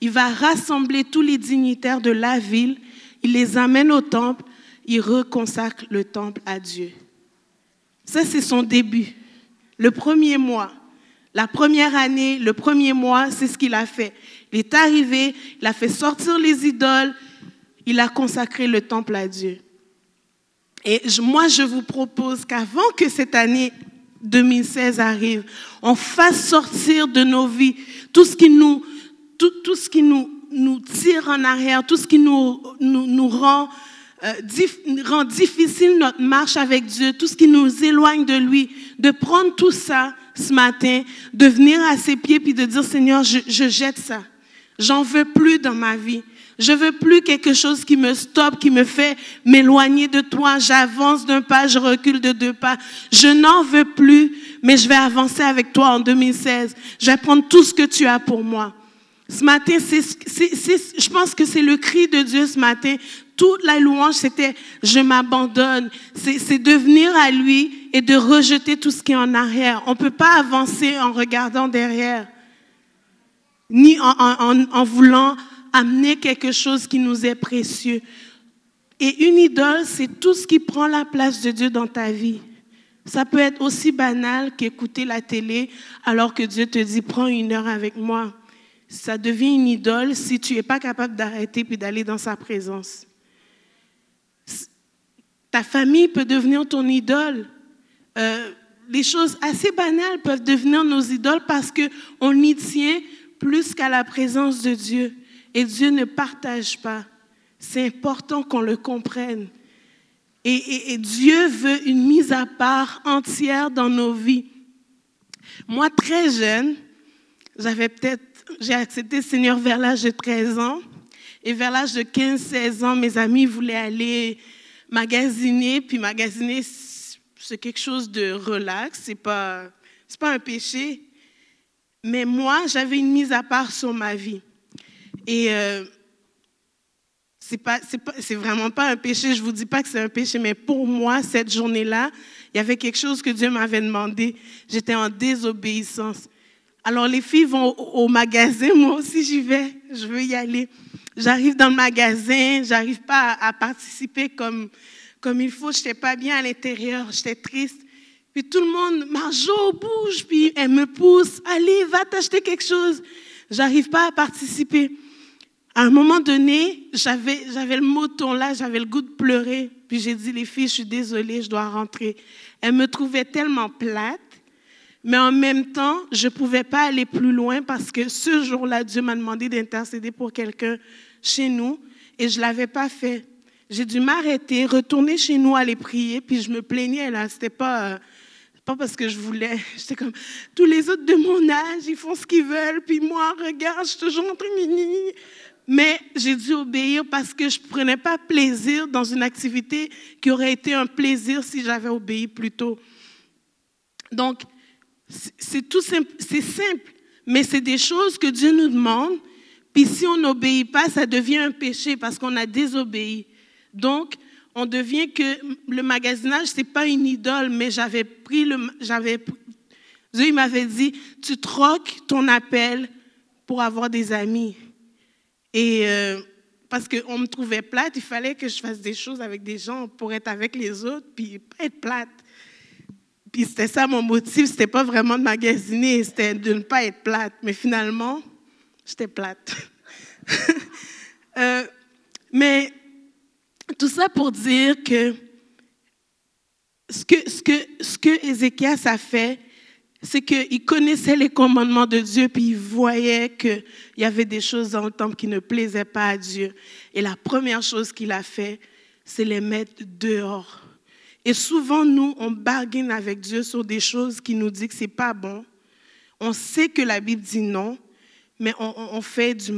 Il va rassembler tous les dignitaires de la ville, il les amène au temple, il reconsacre le temple à Dieu. Ça, c'est son début. Le premier mois, la première année, le premier mois, c'est ce qu'il a fait. Il est arrivé, il a fait sortir les idoles, il a consacré le temple à Dieu. Et moi, je vous propose qu'avant que cette année 2016 arrive, on fasse sortir de nos vies tout ce qui nous, tout, tout ce qui nous, nous tire en arrière, tout ce qui nous, nous, nous rend, euh, rend difficile notre marche avec Dieu, tout ce qui nous éloigne de lui, de prendre tout ça ce matin, de venir à ses pieds puis de dire Seigneur, je, je jette ça. J'en veux plus dans ma vie. Je veux plus quelque chose qui me stoppe, qui me fait m'éloigner de toi. J'avance d'un pas, je recule de deux pas. Je n'en veux plus, mais je vais avancer avec toi en 2016. Je vais prendre tout ce que tu as pour moi. Ce matin, c'est, c'est, c'est, je pense que c'est le cri de Dieu ce matin. Toute la louange, c'était je m'abandonne. C'est, de venir à lui et de rejeter tout ce qui est en arrière. On ne peut pas avancer en regardant derrière, ni en, en voulant amener quelque chose qui nous est précieux. Et une idole, c'est tout ce qui prend la place de Dieu dans ta vie. Ça peut être aussi banal qu'écouter la télé alors que Dieu te dit prends une heure avec moi. Ça devient une idole si tu n'es pas capable d'arrêter puis d'aller dans sa présence. Ta famille peut devenir ton idole. Euh, les choses assez banales peuvent devenir nos idoles parce qu'on y tient plus qu'à la présence de Dieu. Et Dieu ne partage pas. C'est important qu'on le comprenne. Et, Dieu veut une mise à part entière dans nos vies. Moi, très jeune, j'avais peut-être, j'ai accepté le Seigneur vers l'âge de 13 ans. Et vers l'âge de 15-16 ans, mes amis voulaient aller magasiner. Puis magasiner, c'est quelque chose de relax, c'est pas, c'est pas un péché. Mais moi, j'avais une mise à part sur ma vie. Et euh, c'est vraiment pas un péché. Je vous dis pas que c'est un péché, mais pour moi, cette journée-là, il y avait quelque chose que Dieu m'avait demandé. J'étais en désobéissance. Alors les filles vont au, magasin, moi aussi j'y vais. Je veux y aller. J'arrive dans le magasin, j'arrive pas à, participer comme comme il faut. J'étais pas bien à l'intérieur, j'étais triste. Puis tout le monde, Marjo, bouge, puis elle me pousse, allez, va t'acheter quelque chose. J'arrive pas à participer. À un moment donné, j'avais, le moton là, j'avais le goût de pleurer. Puis j'ai dit, les filles, je suis désolée, je dois rentrer. Elles me trouvaient tellement plate, mais en même temps, je ne pouvais pas aller plus loin parce que ce jour-là, Dieu m'a demandé d'intercéder pour quelqu'un chez nous et je ne l'avais pas fait. J'ai dû m'arrêter, retourner chez nous, aller prier, puis je me plaignais là. C'était pas, euh, pas parce que je voulais. J'étais comme tous les autres de mon âge, ils font ce qu'ils veulent, puis moi, regarde, je suis toujours en train. Mais j'ai dû obéir parce que je ne prenais pas plaisir dans une activité qui aurait été un plaisir si j'avais obéi plus tôt. Donc, c'est tout simple, c'est simple, mais c'est des choses que Dieu nous demande. Puis si on n'obéit pas, ça devient un péché parce qu'on a désobéi. Donc, on devient que le magasinage, c'est pas une idole, mais j'avais pris le, j'avais, Dieu m'avait dit, tu troques ton appel pour avoir des amis. Et euh, parce qu'on me trouvait plate, il fallait que je fasse des choses avec des gens pour être avec les autres, puis pas être plate. Puis c'était ça mon motif, c'était pas vraiment de magasiner, c'était de ne pas être plate. Mais finalement, j'étais plate. Euh, mais tout ça pour dire que ce que, ce que, ce que Ézéchias a fait, c'est qu'il connaissait les commandements de Dieu, puis il voyait qu'il y avait des choses dans le temple qui ne plaisaient pas à Dieu. Et la première chose qu'il a fait, c'est les mettre dehors. Et souvent, nous, on bargaine avec Dieu sur des choses qui nous disent que c'est pas bon. On sait que la Bible dit non, mais on, fait du,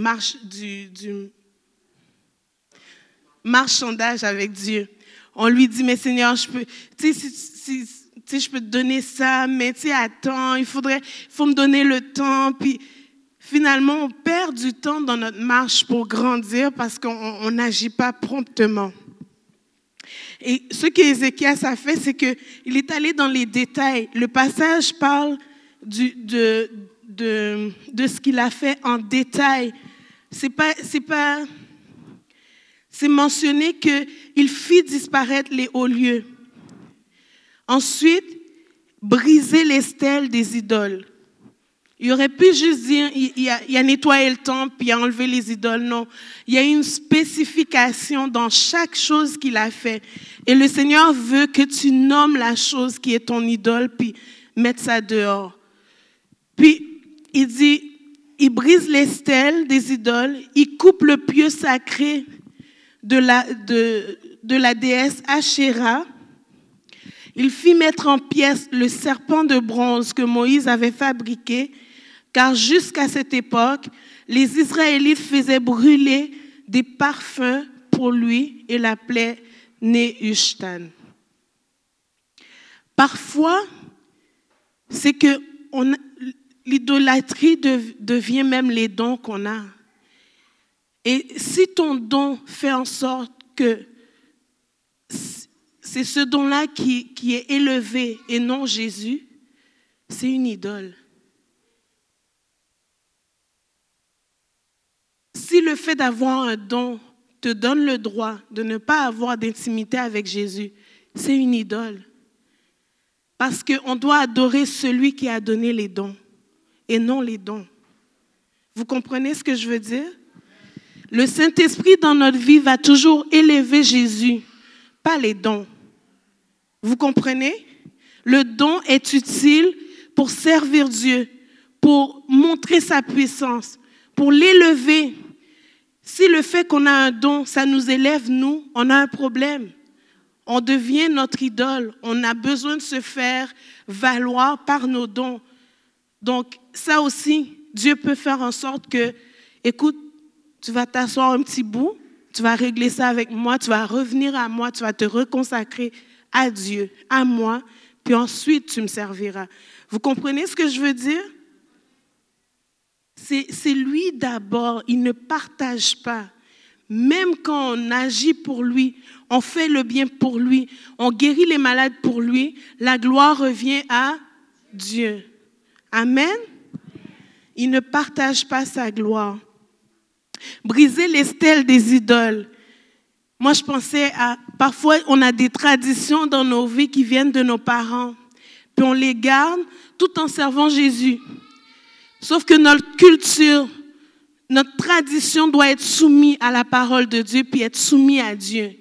marchandage avec Dieu. On lui dit, mais Seigneur, je peux, tu sais, si- tu sais, je peux te donner ça, mais tu sais, attends, il faudrait, il faut me donner le temps. Puis finalement, on perd du temps dans notre marche pour grandir parce qu'on on- on n'agit pas promptement. Et ce qu'Ézéchias a fait, c'est qu'il est allé dans les détails. Le passage parle de, de, de ce qu'il a fait en détail. C'est pas, c'est pas, c'est mentionné qu'il fit disparaître les hauts lieux. Ensuite, briser les stèles des idoles. Il aurait pu juste dire, il, a, a nettoyé le temple, il a enlevé les idoles. Non, il y a une spécification dans chaque chose qu'il a fait. Et le Seigneur veut que tu nommes la chose qui est ton idole, puis mettre ça dehors. Puis, il dit, il brise les stèles des idoles, il coupe le pieu sacré de la, de, de la déesse Asherah. Il fit mettre en pièces le serpent de bronze que Moïse avait fabriqué, car jusqu'à cette époque, les Israélites faisaient brûler des parfums pour lui et l'appelaient Nehushtan. Parfois, c'est que l'idolâtrie dev- devient même les dons qu'on a. Et si ton don fait en sorte que c'est ce don-là qui, qui est élevé et non Jésus, c'est une idole. Si le fait d'avoir un don te donne le droit de ne pas avoir d'intimité avec Jésus, c'est une idole. Parce qu'on doit adorer celui qui a donné les dons et non les dons. Vous comprenez ce que je veux dire? Le Saint-Esprit dans notre vie va toujours élever Jésus, pas les dons. Vous comprenez? Le don est utile pour servir Dieu, pour montrer sa puissance, pour l'élever. Si le fait qu'on a un don, ça nous élève, nous, on a un problème. On devient notre idole. On a besoin de se faire valoir par nos dons. Donc, ça aussi, Dieu peut faire en sorte que, écoute, tu vas t'asseoir un petit bout, tu vas régler ça avec moi, tu vas revenir à moi, tu vas te reconsacrer à Dieu, à moi, puis ensuite tu me serviras. Vous comprenez ce que je veux dire? C'est lui d'abord. Il ne partage pas. Même quand on agit pour lui, on fait le bien pour lui, on guérit les malades pour lui, la gloire revient à Dieu. Amen? Il ne partage pas sa gloire. Briser les stèles des idoles. Moi, je pensais à, parfois, on a des traditions dans nos vies qui viennent de nos parents, puis on les garde tout en servant Jésus. Sauf que notre culture, notre tradition doit être soumise à la parole de Dieu, puis être soumise à Dieu.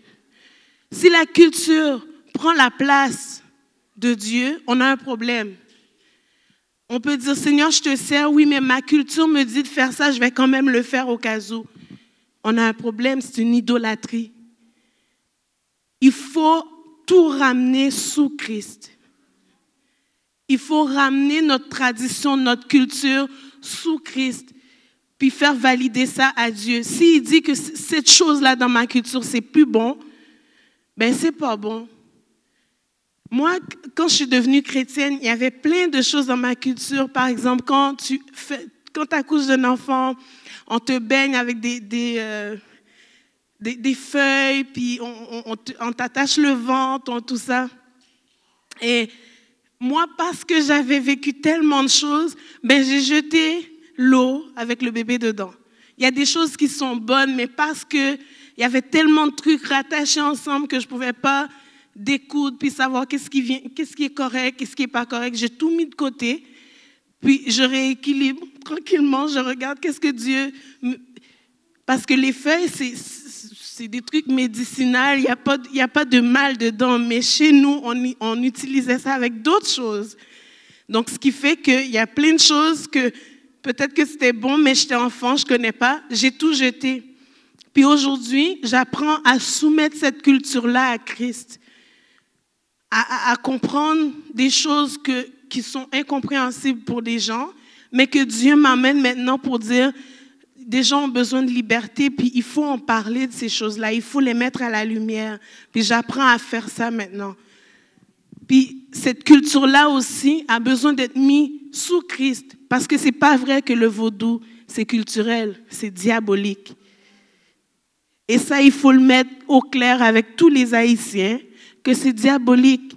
Si la culture prend la place de Dieu, on a un problème. On peut dire, Seigneur, je te sers, oui, mais ma culture me dit de faire ça, je vais quand même le faire au cas où. On a un problème, c'est une idolâtrie. Il faut tout ramener sous Christ. Il faut ramener notre tradition, notre culture sous Christ, puis faire valider ça à Dieu. S'il dit que cette chose-là dans ma culture, c'est plus bon, ben c'est pas bon. Moi, quand je suis devenue chrétienne, il y avait plein de choses dans ma culture. Par exemple, quand tu fais, quand accouches d'un enfant, on te baigne avec des, des, euh, des, feuilles, puis on, t'attache le ventre, tout ça. Et moi, parce que j'avais vécu tellement de choses, ben j'ai jeté l'eau avec le bébé dedans. Il y a des choses qui sont bonnes, mais parce que il y avait tellement de trucs rattachés ensemble que je pouvais pas découdre puis savoir qu'est-ce qui vient, qu'est-ce qui est correct, qu'est-ce qui est pas correct. J'ai tout mis de côté. Puis je rééquilibre tranquillement, je regarde qu'est-ce que Dieu parce que les feuilles, c'est, c'est des trucs médicinaux, il n'y a, pas y a pas de mal dedans, mais chez nous, on, utilisait ça avec d'autres choses. Donc, ce qui fait qu'il y a plein de choses que peut-être que c'était bon, mais j'étais enfant, je ne connais pas, j'ai tout jeté. Puis aujourd'hui, j'apprends à soumettre cette culture-là à Christ, à, à- à comprendre des choses que, qui sont incompréhensibles pour des gens, mais que Dieu m'amène maintenant pour dire, des gens ont besoin de liberté, puis il faut en parler de ces choses-là, il faut les mettre à la lumière. Puis j'apprends à faire ça maintenant. Puis cette culture-là aussi a besoin d'être mise sous Christ, parce que c'est pas vrai que le vaudou, c'est culturel, c'est diabolique. Et ça, il faut le mettre au clair avec tous les Haïtiens, que c'est diabolique.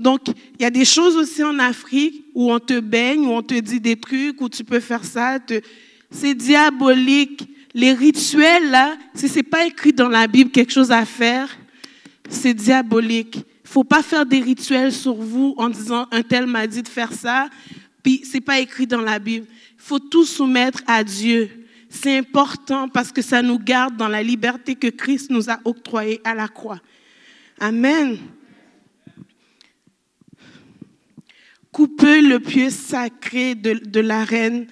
Donc, il y a des choses aussi en Afrique où on te baigne, où on te dit des trucs, où tu peux faire ça. te- C'est diabolique. Les rituels, là, si ce n'est pas écrit dans la Bible quelque chose à faire, c'est diabolique. Il ne faut pas faire des rituels sur vous en disant un tel m'a dit de faire ça, puis c'est pas écrit dans la Bible. Il faut tout soumettre à Dieu. C'est important parce que ça nous garde dans la liberté que Christ nous a octroyée à la croix. Amen. Coupez le pieu sacré de, de la reine,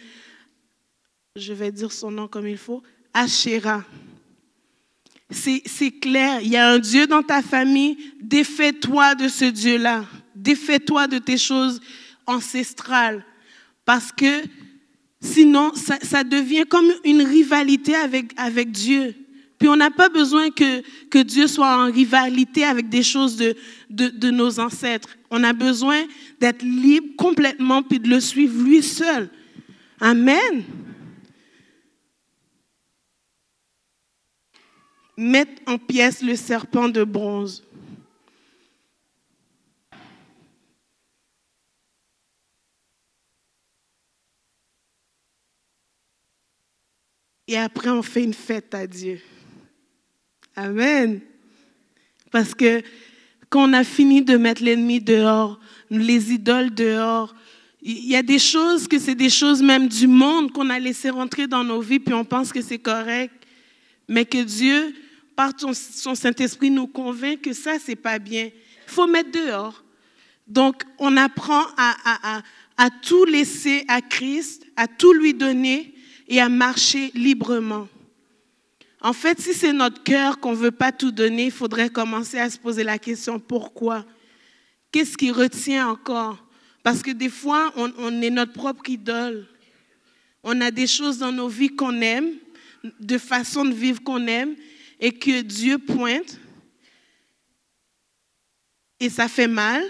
je vais dire son nom comme il faut, Asherah. C'est clair, il y a un Dieu dans ta famille, défais-toi de ce Dieu-là, défais-toi de tes choses ancestrales, parce que sinon, ça, devient comme une rivalité avec, Dieu. Puis on n'a pas besoin que, Dieu soit en rivalité avec des choses de, de nos ancêtres. On a besoin d'être libre complètement puis de le suivre lui seul. Amen. Mettre en pièces le serpent de bronze. Et après, on fait une fête à Dieu. Amen. Parce que quand on a fini de mettre l'ennemi dehors, les idoles dehors, il y a des choses que c'est des choses même du monde qu'on a laissé rentrer dans nos vies, puis on pense que c'est correct, mais que Dieu, par son, Saint-Esprit, nous convainc que ça, c'est pas bien. Il faut mettre dehors. Donc, on apprend à, tout laisser à Christ, à tout lui donner et à marcher librement. En fait, si c'est notre cœur qu'on ne veut pas tout donner, il faudrait commencer à se poser la question pourquoi? Qu'est-ce qui retient encore? Parce que des fois, on, on est notre propre idole. On a des choses dans nos vies qu'on aime, de façon de vivre qu'on aime, et que Dieu pointe. Et ça fait mal,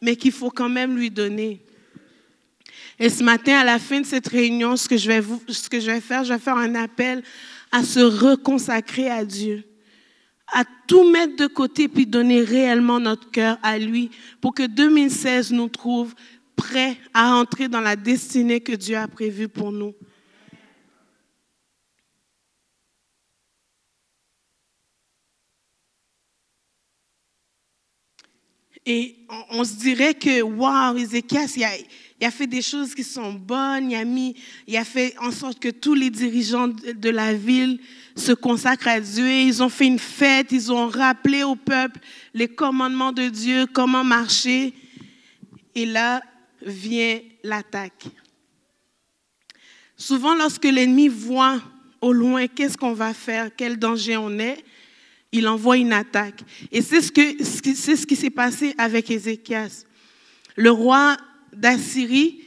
mais qu'il faut quand même lui donner. Et ce matin, à la fin de cette réunion, ce que je vais, faire, je vais faire un appel à se reconsacrer à Dieu, à tout mettre de côté puis donner réellement notre cœur à lui pour que 2016 nous trouve prêts à entrer dans la destinée que Dieu a prévue pour nous. Et on, se dirait que, waouh, Ézéchias, il a, il a fait des choses qui sont bonnes, il a, mis, il a fait en sorte que tous les dirigeants de la ville se consacrent à Dieu. Ils ont fait une fête, ils ont rappelé au peuple les commandements de Dieu, comment marcher. Et là vient l'attaque. Souvent, lorsque l'ennemi voit au loin qu'est-ce qu'on va faire, quel danger on est, il envoie une attaque. Et c'est ce, qui s'est passé avec Ézéchias. Le roi d'Assyrie,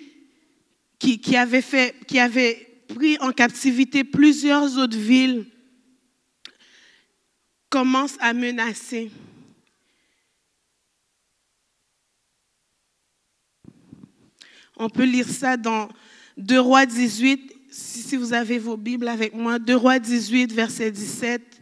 qui, avait qui avait pris en captivité plusieurs autres villes, commence à menacer. On peut lire ça dans 2 Rois 18, si, si vous avez vos Bibles avec moi, 2 Rois 18, verset 17.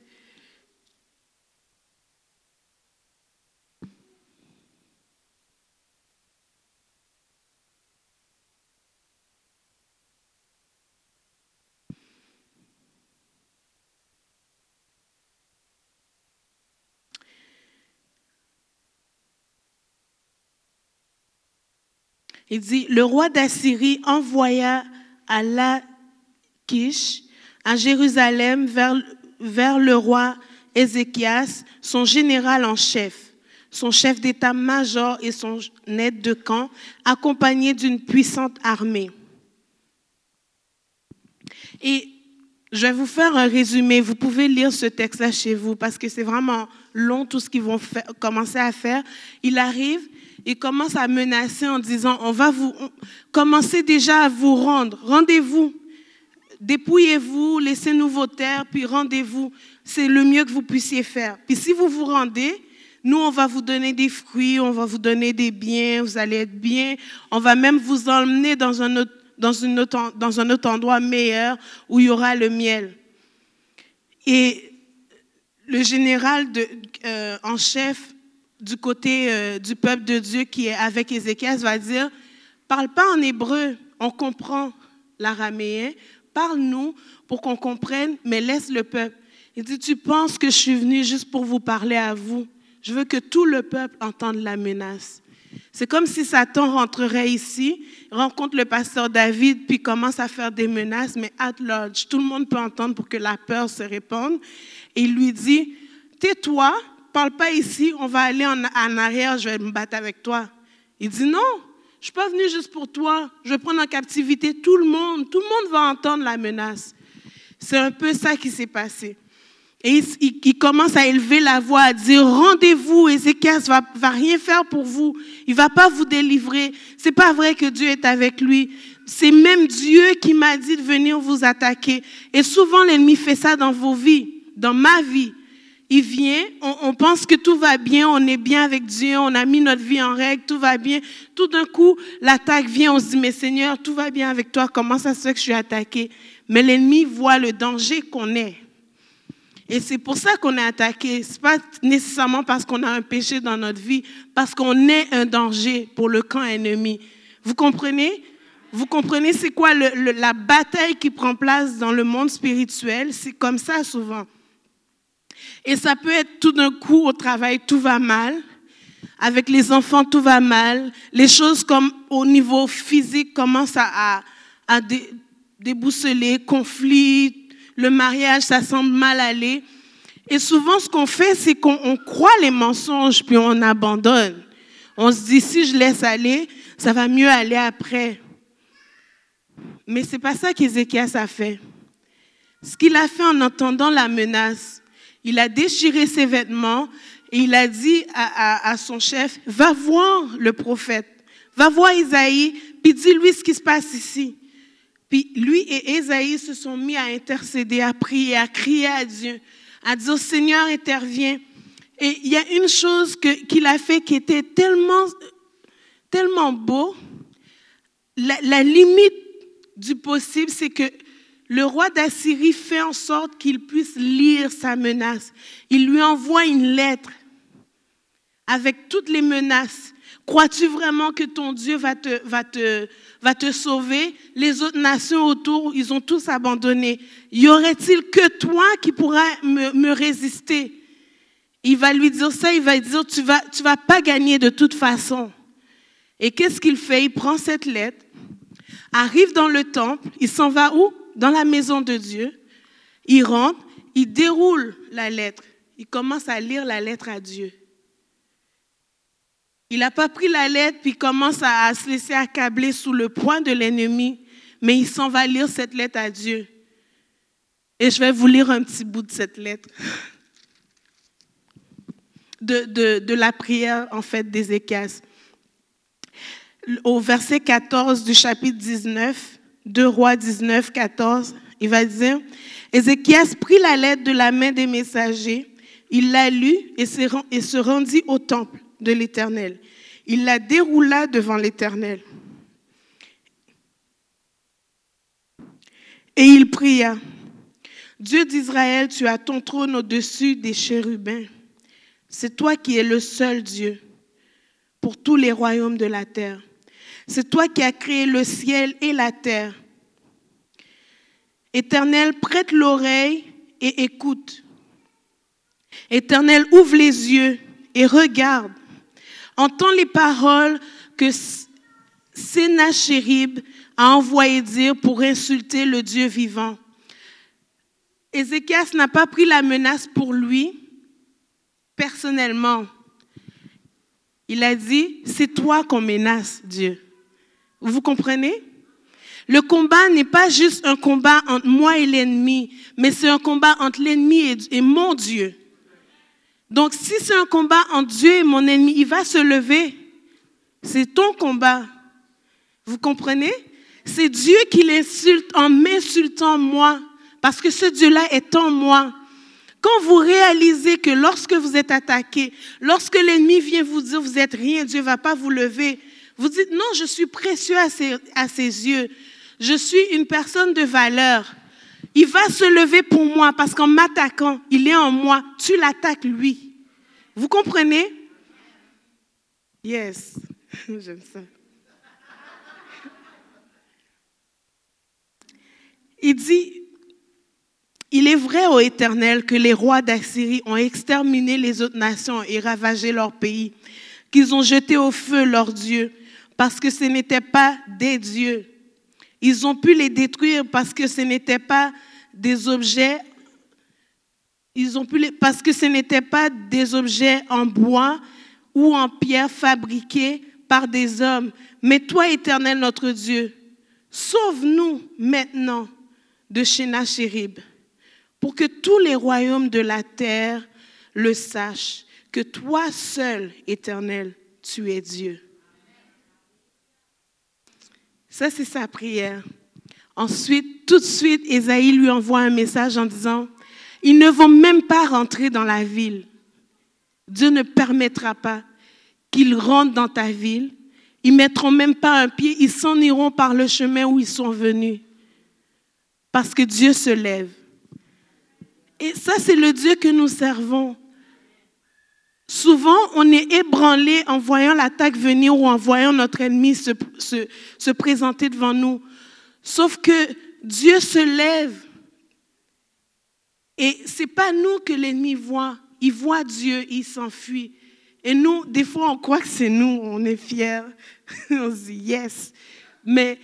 Il dit, le roi d'Assyrie envoya à Lachish, à Jérusalem, vers, vers le roi Ézéchias, son général en chef, son chef d'état-major et son aide de camp, accompagné d'une puissante armée. Et je vais vous faire un résumé. Vous pouvez lire ce texte-là chez vous parce que c'est vraiment long tout ce qu'ils vont commencer à faire. Il arrive, il commence à menacer en disant, on va vous, on, commencez déjà à vous rendre, rendez-vous, dépouillez-vous, laissez-nous vos terres, puis rendez-vous. C'est le mieux que vous puissiez faire. Puis si vous vous rendez, nous, on va vous donner des fruits, on va vous donner des biens, vous allez être bien, on va même vous emmener dans un autre, dans une autre, dans un autre endroit meilleur où il y aura le miel. Et le général euh, en chef du côté euh, du peuple de Dieu qui est avec Ézéchias va dire, parle pas en hébreu, on comprend l'araméen, parle-nous pour qu'on comprenne, mais laisse le peuple. Il dit, tu penses que je suis venu juste pour vous parler à vous? Je veux que tout le peuple entende la menace. C'est comme si Satan rentrerait ici, rencontre le pasteur David, puis commence à faire des menaces, mais at large, tout le monde peut entendre pour que la peur se répande. Et il lui dit, tais-toi, parle pas ici, on va aller en, arrière, je vais me battre avec toi. Il dit non, je suis pas venu juste pour toi, je vais prendre en captivité tout le monde, tout le monde va entendre la menace. C'est un peu ça qui s'est passé. Et il, il, il, commence à élever la voix, à dire rendez-vous, Ézéchias va, va rien faire pour vous, il va pas vous délivrer. C'est pas vrai que Dieu est avec lui. C'est même Dieu qui m'a dit de venir vous attaquer. Et souvent l'ennemi fait ça dans vos vies, dans ma vie il vient, on, pense que tout va bien, on est bien avec Dieu, on a mis notre vie en règle, tout va bien. Tout d'un coup, l'attaque vient, on se dit, mais Seigneur, tout va bien avec toi, comment ça se fait que je suis attaqué? Mais l'ennemi voit le danger qu'on est. Et c'est pour ça qu'on est attaqué. Ce n'est pas nécessairement parce qu'on a un péché dans notre vie, parce qu'on est un danger pour le camp ennemi. Vous comprenez? Vous comprenez c'est quoi la bataille qui prend place dans le monde spirituel? C'est comme ça souvent. Et ça peut être tout d'un coup au travail, tout va mal. Avec les enfants, tout va mal. Les choses comme au niveau physique commencent à, à, à dé, débousseler, conflit, le mariage, ça semble mal aller. Et souvent, ce qu'on fait, c'est qu'on croit les mensonges, puis on abandonne. On se dit, si je laisse aller, ça va mieux aller après. Mais c'est pas ça qu'Ézéchias a fait. Ce qu'il a fait en entendant la menace, il a déchiré ses vêtements et il a dit à, son chef, va voir le prophète, va voir Isaïe, puis dis-lui ce qui se passe ici. Puis lui et Isaïe se sont mis à intercéder, à prier, à crier à Dieu, à dire, Seigneur, interviens. Et il y a une chose qu'il a fait qui était tellement, tellement beau. la limite du possible, c'est que le roi d'Assyrie fait en sorte qu'il puisse lire sa menace. Il lui envoie une lettre avec toutes les menaces. Crois-tu vraiment que ton Dieu va te, sauver? Les autres nations autour, ils ont tous abandonné. Y aurait-il que toi qui pourras me, résister? Il va lui dire ça, il va dire, tu vas, vas pas gagner de toute façon. Et qu'est-ce qu'il fait? Il prend cette lettre, arrive dans le temple, il s'en va où? Dans la maison de Dieu. Il rentre, il déroule la lettre, il commence à lire la lettre à Dieu. Il n'a pas pris la lettre puis commence à, se laisser accabler sous le poing de l'ennemi, mais il s'en va lire cette lettre à Dieu. Et je vais vous lire un petit bout de cette lettre. De, de, de la prière, en fait, d'Ézéchias. Au verset 14 du chapitre 19, 2 Rois 19, 14, il va dire, Ézéchias prit la lettre de la main des messagers, il la lut et se ren- et se rendit au temple de l'Éternel. Il la déroula devant l'Éternel. Et il pria, Dieu d'Israël, tu as ton trône au-dessus des chérubins. C'est toi qui es le seul Dieu pour tous les royaumes de la terre. C'est toi qui as créé le ciel et la terre. Éternel, prête l'oreille et écoute. Éternel, ouvre les yeux et regarde. Entends les paroles que Sénachérib a envoyé dire pour insulter le Dieu vivant. Ézéchias n'a pas pris la menace pour lui personnellement. Il a dit, c'est toi qu'on menace, Dieu. Vous comprenez? Le combat n'est pas juste un combat entre moi et l'ennemi, mais c'est un combat entre l'ennemi et, mon Dieu. Donc si c'est un combat entre Dieu et mon ennemi, il va se lever. C'est ton combat. Vous comprenez? C'est Dieu qui l'insulte en m'insultant moi, parce que ce Dieu-là est en moi. Quand vous réalisez que lorsque vous êtes attaqué, lorsque l'ennemi vient vous dire vous êtes rien, Dieu ne va pas vous lever, vous dites non, je suis précieux à ses, yeux. Je suis une personne de valeur. Il va se lever pour moi parce qu'en m'attaquant, il est en moi. Tu l'attaques lui. Vous comprenez? Yes. J'aime ça. Il dit, il est vrai, ô Éternel, que les rois d'Assyrie ont exterminé les autres nations et ravagé leur pays, qu'ils ont jeté au feu leurs dieux, parce que ce n'étaient pas des dieux. Ils ont pu les détruire parce que ce n'étaient pas des objets. Parce que ce n'étaient pas des objets en bois ou en pierre fabriqués par des hommes. Mais toi, Éternel notre Dieu, sauve-nous maintenant de Chénachérib pour que tous les royaumes de la terre le sachent, que toi seul, Éternel, tu es Dieu. Ça, c'est sa prière. Ensuite, tout de suite, Ésaïe lui envoie un message en disant, ils ne vont même pas rentrer dans la ville. Dieu ne permettra pas qu'ils rentrent dans ta ville. Ils mettront même pas un pied, ils s'en iront par le chemin où ils sont venus. Parce que Dieu se lève. Et ça, c'est le Dieu que nous servons. Souvent, on est ébranlé en voyant l'attaque venir ou en voyant notre ennemi se, se, se présenter devant nous. Sauf que Dieu se lève. Et c'est pas nous que l'ennemi voit. Il voit Dieu, il s'enfuit. Et nous, des fois, on croit que c'est nous, on est fiers. on se dit yes. Mais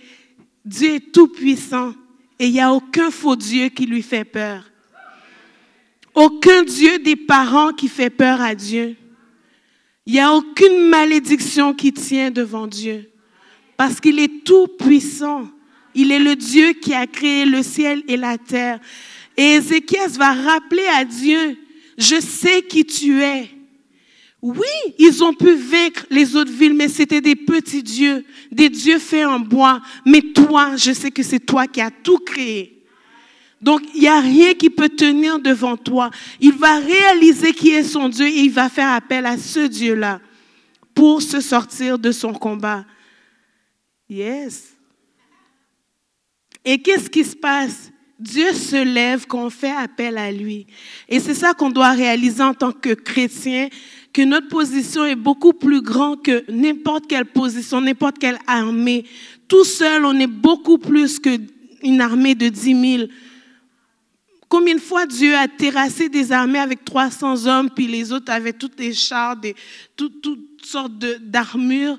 Dieu est tout puissant et il n'y a aucun faux Dieu qui lui fait peur. Aucun Dieu des parents qui fait peur à Dieu. Il n'y a aucune malédiction qui tient devant Dieu. Parce qu'il est tout puissant. Il est le Dieu qui a créé le ciel et la terre. Et Ézéchias va rappeler à Dieu, je sais qui tu es. Oui, ils ont pu vaincre les autres villes, mais c'était des petits dieux, des dieux faits en bois. Mais toi, je sais que c'est toi qui as tout créé. Donc, il n'y a rien qui peut tenir devant toi. Il va réaliser qui est son Dieu et il va faire appel à ce Dieu-là pour se sortir de son combat. Yes. Et qu'est-ce qui se passe? Dieu se lève quand on fait appel à lui. Et c'est ça qu'on doit réaliser en tant que chrétien, que notre position est beaucoup plus grande que n'importe quelle position, n'importe quelle armée. Tout seul, on est beaucoup plus qu'une armée de 10 000. Combien de fois Dieu a terrassé des armées avec 300 hommes, puis les autres avaient tous des chars, des, tout- toutes sortes d'armures,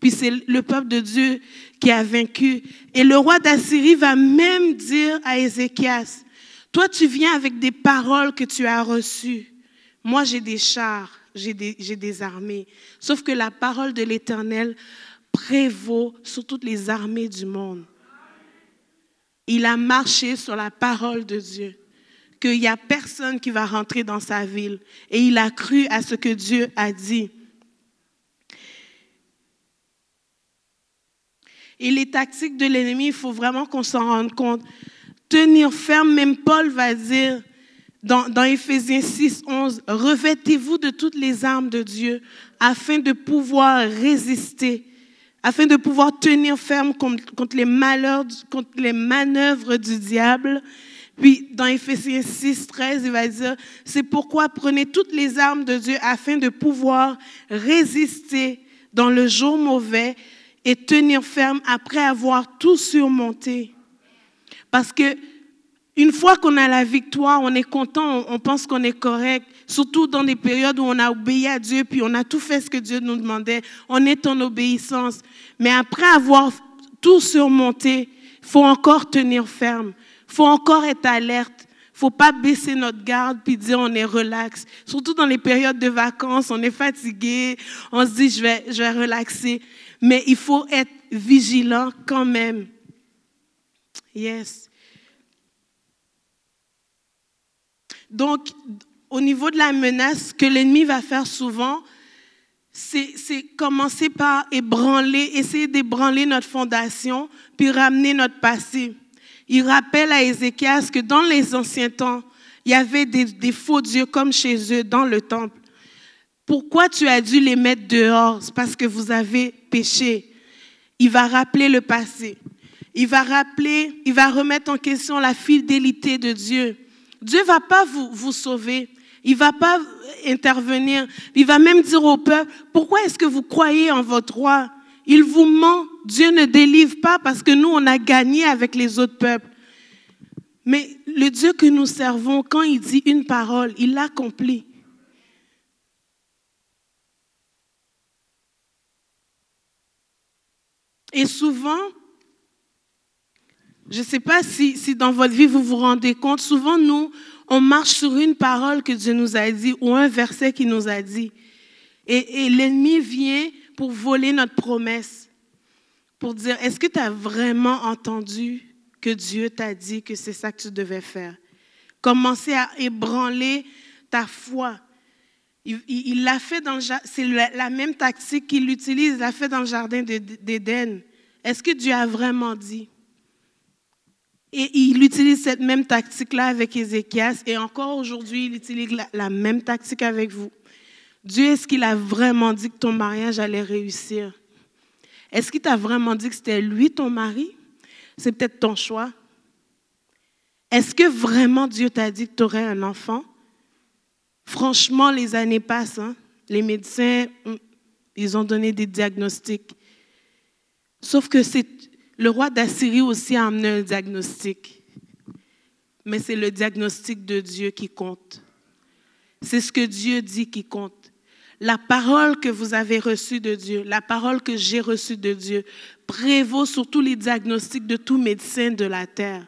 puis c'est le peuple de Dieu qui a vaincu. Et le roi d'Assyrie va même dire à Ézéchias, toi tu viens avec des paroles que tu as reçues. Moi j'ai des chars, j'ai des armées. Sauf que la parole de l'Éternel prévaut sur toutes les armées du monde. Il a marché sur la parole de Dieu qu'il n'y a personne qui va rentrer dans sa ville. Et il a cru à ce que Dieu a dit. Et les tactiques de l'ennemi, il faut vraiment qu'on s'en rende compte. Tenir ferme, même Paul va dire dans, Éphésiens 6, 11, revêtez-vous de toutes les armes de Dieu afin de pouvoir résister, afin de pouvoir tenir ferme contre, les malheurs, contre les manœuvres du diable. Puis dans Éphésiens 6, 13, il va dire, c'est pourquoi prenez toutes les armes de Dieu afin de pouvoir résister dans le jour mauvais et tenir ferme après avoir tout surmonté. Parce que une fois qu'on a la victoire, on est content, on, pense qu'on est correct, surtout dans des périodes où on a obéi à Dieu, puis on a tout fait ce que Dieu nous demandait, on est en obéissance. Mais après avoir tout surmonté, il faut encore tenir ferme, faut encore être alerte. Faut pas baisser notre garde puis dire on est relax. Surtout dans les périodes de vacances, on est fatigué, on se dit je vais, je vais relaxer. Mais il faut être vigilant quand même. Yes. Donc, au niveau de la menace, ce que l'ennemi va faire souvent, c'est commencer par ébranler, essayer d'ébranler notre fondation, puis ramener notre passé. Il rappelle à Ézéchias que dans les anciens temps, il y avait des, faux dieux comme chez eux dans le temple. Pourquoi tu as dû les mettre dehors? Parce que vous avez péché. Il va rappeler le passé. Il va rappeler, il va remettre en question la fidélité de Dieu. Dieu va pas vous, vous sauver. Il va pas intervenir. Il va même dire au peuple, pourquoi est-ce que vous croyez en votre roi? Il vous ment. Dieu ne délivre pas parce que nous, on a gagné avec les autres peuples. Mais le Dieu que nous servons, quand il dit une parole, il l'accomplit. Et souvent, je ne sais pas si, dans votre vie vous vous rendez compte, souvent nous, on marche sur une parole que Dieu nous a dit ou un verset qu'il nous a dit. Et l'ennemi vient pour voler notre promesse, pour dire, est-ce que tu as vraiment entendu que Dieu t'a dit que c'est ça que tu devais faire? Commencer à ébranler ta foi. Il l'a fait dans c'est la, même tactique qu'il utilise, il l'a fait dans le jardin de- d'Éden. Est-ce que Dieu a vraiment dit? Et il utilise cette même tactique-là avec Ézéchias et encore aujourd'hui, il utilise la même tactique avec vous. Dieu, est-ce qu'il a vraiment dit que ton mariage allait réussir? Est-ce qu'il t'a vraiment dit que c'était lui ton mari? C'est peut-être ton choix. Est-ce que vraiment Dieu t'a dit que tu aurais un enfant? Franchement, les années passent. hein. Les médecins, hum, ils ont donné des diagnostics. Sauf que le roi d'Assyrie aussi a amené un diagnostic. Mais c'est le diagnostic de Dieu qui compte. C'est ce que Dieu dit qui compte. La parole que vous avez reçue de Dieu, la parole que j'ai reçue de Dieu, prévaut sur tous les diagnostics de tout médecin de la terre.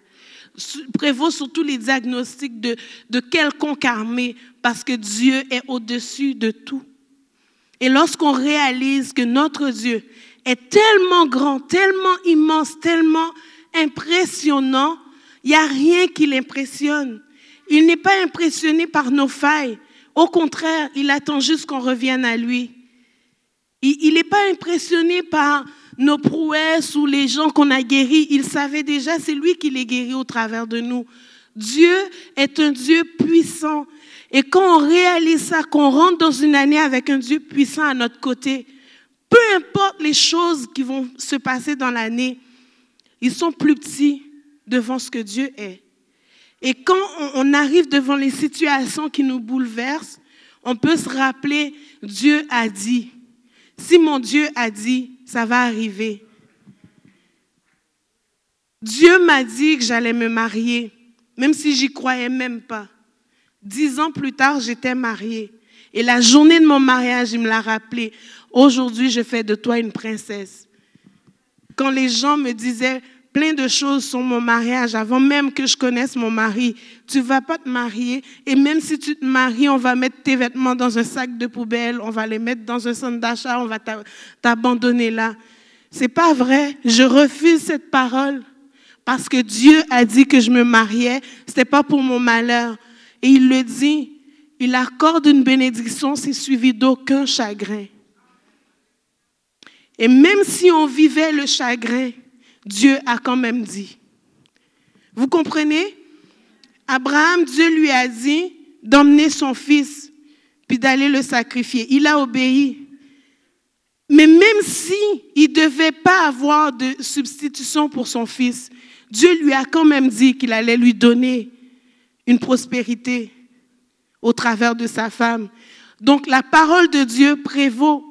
Prévaut sur tous les diagnostics de, de quelconque armée, parce que Dieu est au-dessus de tout. Et lorsqu'on réalise que notre Dieu est tellement grand, tellement immense, tellement impressionnant, il n'y a rien qui l'impressionne. Il n'est pas impressionné par nos failles. Au contraire, il attend juste qu'on revienne à lui. Il n'est pas impressionné par nos prouesses ou les gens qu'on a guéris. Il savait déjà, c'est lui qui les guérit au travers de nous. Dieu est un Dieu puissant. Et quand on réalise ça, qu'on rentre dans une année avec un Dieu puissant à notre côté, peu importe les choses qui vont se passer dans l'année, ils sont plus petits devant ce que Dieu est. Et quand on, arrive devant les situations qui nous bouleversent, on peut se rappeler, Dieu a dit. Si mon Dieu a dit, ça va arriver. Dieu m'a dit que j'allais me marier, même si j'y croyais même pas. Dix ans plus tard, j'étais mariée. Et la journée de mon mariage, il me l'a rappelé. Aujourd'hui, je fais de toi une princesse. Quand les gens me disaient plein de choses sur mon mariage, avant même que je connaisse mon mari, tu vas pas te marier. Et même si tu te maries, on va mettre tes vêtements dans un sac de poubelle, on va les mettre dans un centre d'achat, on va t'a- t'abandonner là. C'est pas vrai. Je refuse cette parole. Parce que Dieu a dit que je me mariais, c'était pas pour mon malheur. Et il le dit, il accorde une bénédiction, c'est suivi d'aucun chagrin. Et même si on vivait le chagrin, Dieu a quand même dit. Vous comprenez? Abraham, Dieu lui a dit d'emmener son fils, puis d'aller le sacrifier. Il a obéi. Mais même si il devait pas avoir de substitution pour son fils, Dieu lui a quand même dit qu'il allait lui donner une prospérité au travers de sa femme. Donc la parole de Dieu prévaut.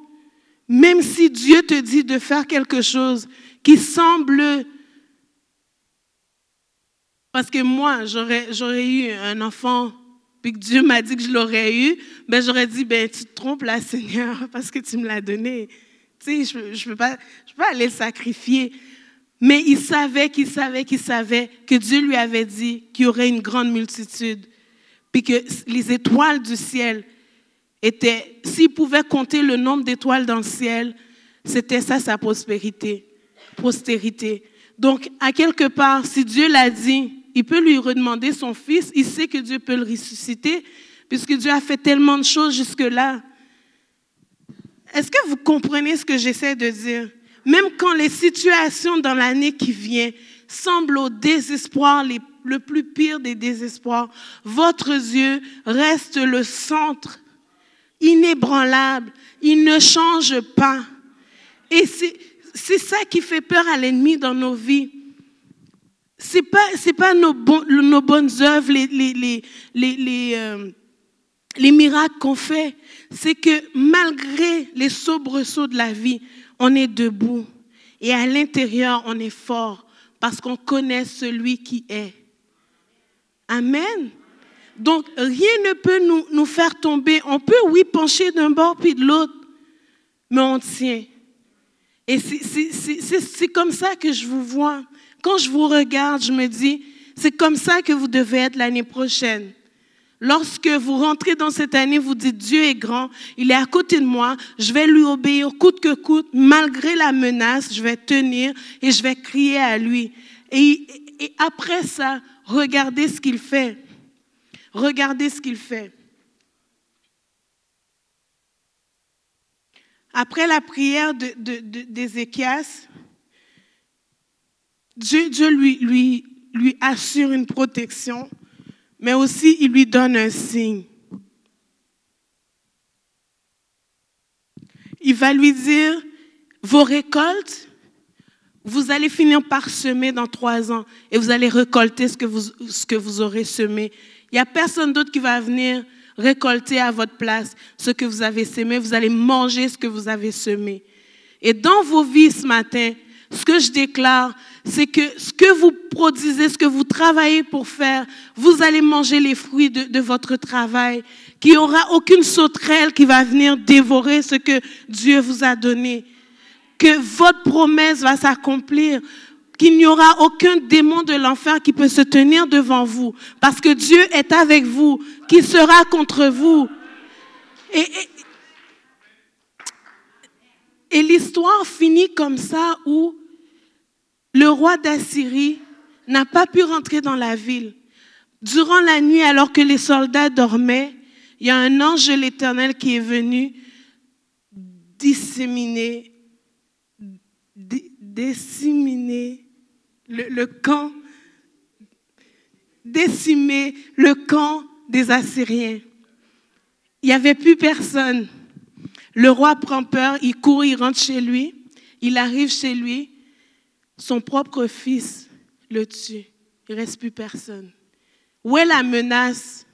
Même si Dieu te dit de faire quelque chose qui semble... Parce que moi, j'aurais, eu un enfant, puis que Dieu m'a dit que je l'aurais eu, ben j'aurais dit, ben tu te trompes là, Seigneur, parce que tu me l'as donné. Tu sais, je ne je peux, pas, peux pas aller le sacrifier. Mais il savait qu'il savait qu'il savait que Dieu lui avait dit qu'il y aurait une grande multitude, puis que les étoiles du ciel étaient, s'il pouvait compter le nombre d'étoiles dans le ciel, c'était ça sa prospérité, postérité. Donc, à quelque part, si Dieu l'a dit, il peut lui redemander son fils, il sait que Dieu peut le ressusciter, puisque Dieu a fait tellement de choses jusque-là. Est-ce que vous comprenez ce que j'essaie de dire? Même quand les situations dans l'année qui vient semblent au désespoir, le plus pire des désespoirs, votre Dieu reste le centre, inébranlable. Il ne change pas. Et c'est c'est ça qui fait peur à l'ennemi dans nos vies. Pas c'est pas nos, bonnes œuvres, euh, les miracles qu'on fait, c'est que malgré les soubresauts de la vie, on est debout. Et à l'intérieur, on est fort parce qu'on connaît celui qui est. Amen. Donc, rien ne peut nous, nous faire tomber. On peut, oui, pencher d'un bord puis de l'autre, mais on tient. Et c'est- comme ça que je vous vois. Quand je vous regarde, je me dis, c'est comme ça que vous devez être l'année prochaine. Lorsque vous rentrez dans cette année, vous dites Dieu est grand, il est à côté de moi, je vais lui obéir coûte que coûte, malgré la menace, je vais tenir et je vais crier à lui. Et, et après ça, regardez ce qu'il fait. Regardez ce qu'il fait. Après la prière de- de- de- d'Ézéchias, Dieu, lui, assure une protection, mais aussi il lui donne un signe. Il va lui dire, vos récoltes, vous allez finir par semer dans trois ans et vous allez récolter ce que vous aurez semé. Il n'y a personne d'autre qui va venir récolter à votre place ce que vous avez semé. Vous allez manger ce que vous avez semé. Et dans vos vies ce matin, ce que je déclare, c'est que ce que vous produisez, ce que vous travaillez pour faire, vous allez manger les fruits de, de votre travail, qu'il n'y aura aucune sauterelle qui va venir dévorer ce que Dieu vous a donné, que votre promesse va s'accomplir, qu'il n'y aura aucun démon de l'enfer qui peut se tenir devant vous, parce que Dieu est avec vous, qui sera contre vous. Et, et- l'histoire finit comme ça où le roi d'Assyrie n'a pas pu rentrer dans la ville. Durant la nuit, alors que les soldats dormaient, il y a un ange de l'Éternel qui est venu disséminer, disséminer le, camp, décimer le camp des Assyriens. Il n'y avait plus personne. Le roi prend peur, il court, il rentre chez lui, il arrive chez lui, son propre fils le tue. Il ne reste plus personne. Où est la menace?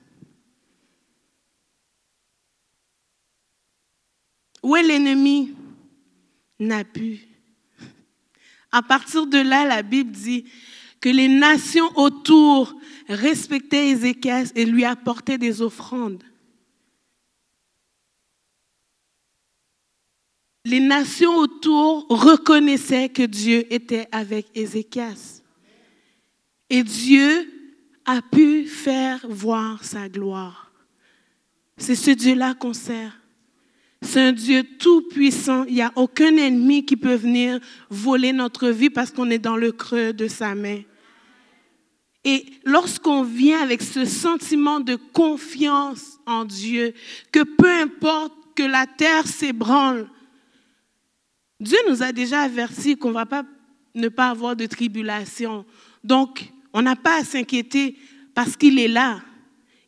Où est l'ennemi? N'a pu. À partir de là, la Bible dit que les nations autour respectaient Ézéchias et lui apportaient des offrandes. Les nations autour reconnaissaient que Dieu était avec Ézéchias. Et Dieu a pu faire voir sa gloire. C'est ce Dieu-là qu'on sert. C'est un Dieu tout-puissant. Il n'y a aucun ennemi qui peut venir voler notre vie parce qu'on est dans le creux de sa main. Et lorsqu'on vient avec ce sentiment de confiance en Dieu, que peu importe que la terre s'ébranle, Dieu nous a déjà averti qu'on ne va pas ne pas avoir de tribulation. Donc, on n'a pas à s'inquiéter parce qu'il est là.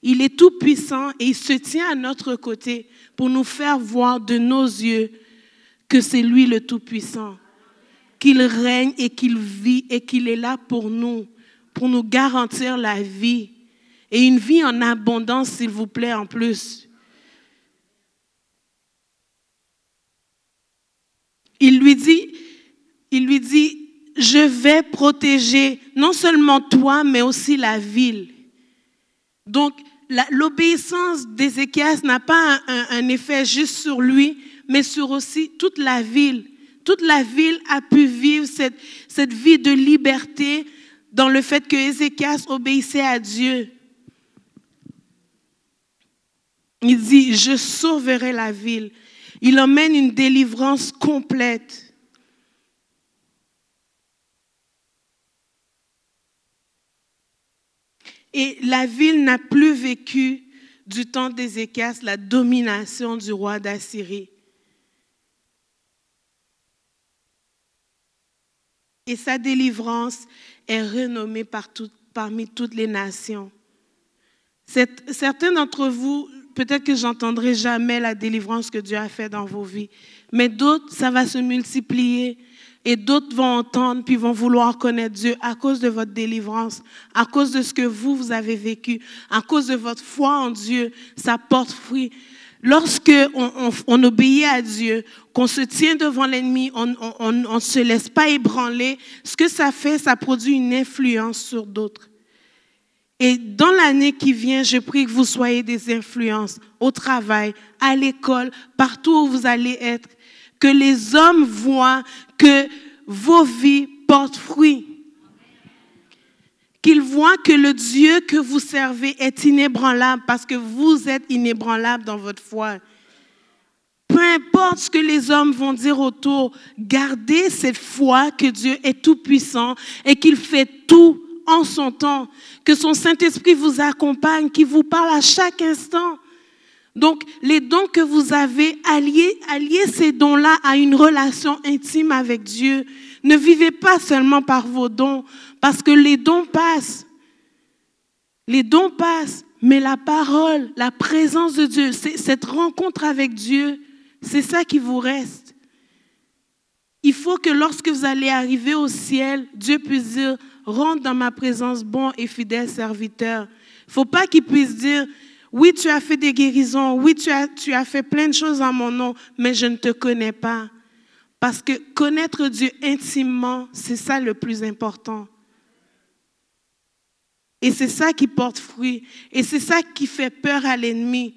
Il est tout puissant et il se tient à notre côté pour nous faire voir de nos yeux que c'est lui le Tout-Puissant, qu'il règne et qu'il vit et qu'il est là pour nous, pour nous garantir la vie et une vie en abondance, s'il vous plaît, en plus. Il lui dit, il lui dit, je vais protéger non seulement toi, mais aussi la ville. Donc, l'obéissance d'Ézéchias n'a pas un, effet juste sur lui, mais sur aussi toute la ville. Toute la ville a pu vivre cette, cette vie de liberté dans le fait que Ézéchias obéissait à Dieu. Il dit, je sauverai la ville. Il emmène une délivrance complète. Et la ville n'a plus vécu du temps d'Ézéchias la domination du roi d'Assyrie. Et sa délivrance est renommée parmi toutes les nations. Certains d'entre vous, peut-être que j'entendrai jamais la délivrance que Dieu a faite dans vos vies, mais d'autres, ça va se multiplier. Et d'autres vont entendre, puis vont vouloir connaître Dieu à cause de votre délivrance, à cause de ce que vous, vous avez vécu, à cause de votre foi en Dieu. Ça porte fruit. Lorsque on, obéit à Dieu, qu'on se tient devant l'ennemi, on ne se laisse pas ébranler, ce que ça fait, ça produit une influence sur d'autres. Et dans l'année qui vient, je prie que vous soyez des influences au travail, à l'école, partout où vous allez être que les hommes voient que vos vies portent fruit. Qu'ils voient que le Dieu que vous servez est inébranlable parce que vous êtes inébranlable dans votre foi. Peu importe ce que les hommes vont dire autour, gardez cette foi que Dieu est tout puissant et qu'il fait tout en son temps, que son Saint-Esprit vous accompagne, qu'il vous parle à chaque instant. Donc, les dons que vous avez, alliez, alliez ces dons-là à une relation intime avec Dieu. Ne vivez pas seulement par vos dons, parce que les dons passent. Les dons passent, mais la parole, la présence de Dieu, cette rencontre avec Dieu, c'est ça qui vous reste. Il faut que lorsque vous allez arriver au ciel, Dieu puisse dire, rentre dans ma présence, bon et fidèle serviteur. Il ne faut pas qu'il puisse dire, oui, tu as fait des guérisons. Oui, tu as, tu as fait plein de choses en mon nom, mais je ne te connais pas. Parce que connaître Dieu intimement, c'est ça le plus important. Et c'est ça qui porte fruit. Et c'est ça qui fait peur à l'ennemi.